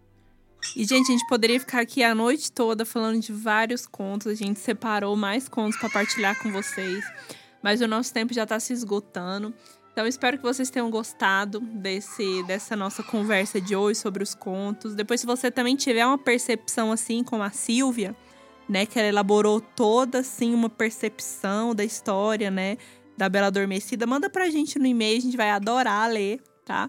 Speaker 1: E, gente, a gente poderia ficar aqui a noite toda falando de vários contos. A gente separou mais contos para partilhar com vocês. Mas o nosso tempo já está se esgotando. Então, espero que vocês tenham gostado desse, dessa nossa conversa de hoje sobre os contos. Depois, se você também tiver uma percepção assim como a Silvia, né? Que ela elaborou toda, assim, uma percepção da história, né? Da Bela Adormecida. Manda pra gente no e-mail, a gente vai adorar ler, tá?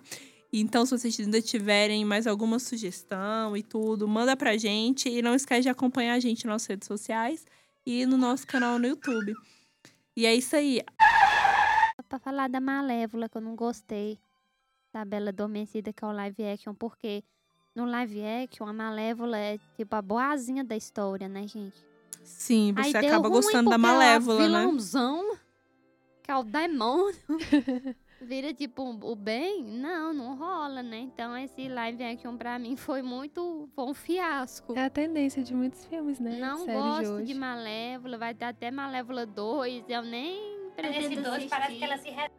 Speaker 1: Então, se vocês ainda tiverem mais alguma sugestão e tudo, manda pra gente. E não esquece de acompanhar a gente nas nossas redes sociais e no nosso canal no YouTube. E é isso aí.
Speaker 3: Pra falar da Malévola, que eu não gostei da Bela Adormecida, que é o live action, porque no live action a Malévola é tipo a boazinha da história, né, gente?
Speaker 1: Sim,
Speaker 3: Aí
Speaker 1: você
Speaker 3: deu
Speaker 1: acaba gostando da
Speaker 3: porque
Speaker 1: Malévola,
Speaker 3: é o
Speaker 1: né?
Speaker 3: vilãozão, que é o demônio. Vira tipo o bem? Não, não rola, né? Então esse live action pra mim foi muito. Foi um fiasco.
Speaker 4: É a tendência de muitos filmes, né?
Speaker 3: Não
Speaker 4: séries de
Speaker 3: gosto
Speaker 4: hoje.
Speaker 3: de Malévola, vai ter até Malévola 2, eu nem pretendo
Speaker 2: Nesse dois
Speaker 3: assistir.
Speaker 2: parece que ela se re...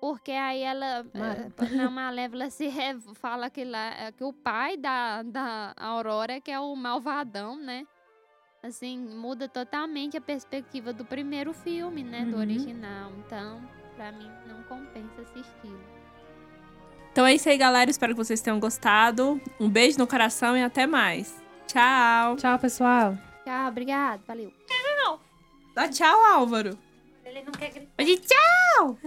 Speaker 3: Porque aí ela,
Speaker 4: Mara.
Speaker 3: eh, na Malévola, se re- fala que, lá, eh, que o pai da, da Aurora que é o malvadão, né? Assim, muda totalmente a perspectiva do primeiro filme, né? Do
Speaker 4: Uhum.
Speaker 3: original. Então, pra mim, não compensa assistir.
Speaker 1: Então é isso aí, galera. Espero que vocês tenham gostado. Um beijo no coração e até mais. Tchau.
Speaker 4: Tchau, pessoal.
Speaker 3: Tchau, obrigado, valeu.
Speaker 1: Dá tchau, Álvaro.
Speaker 2: Ele não quer gritar.
Speaker 1: De tchau!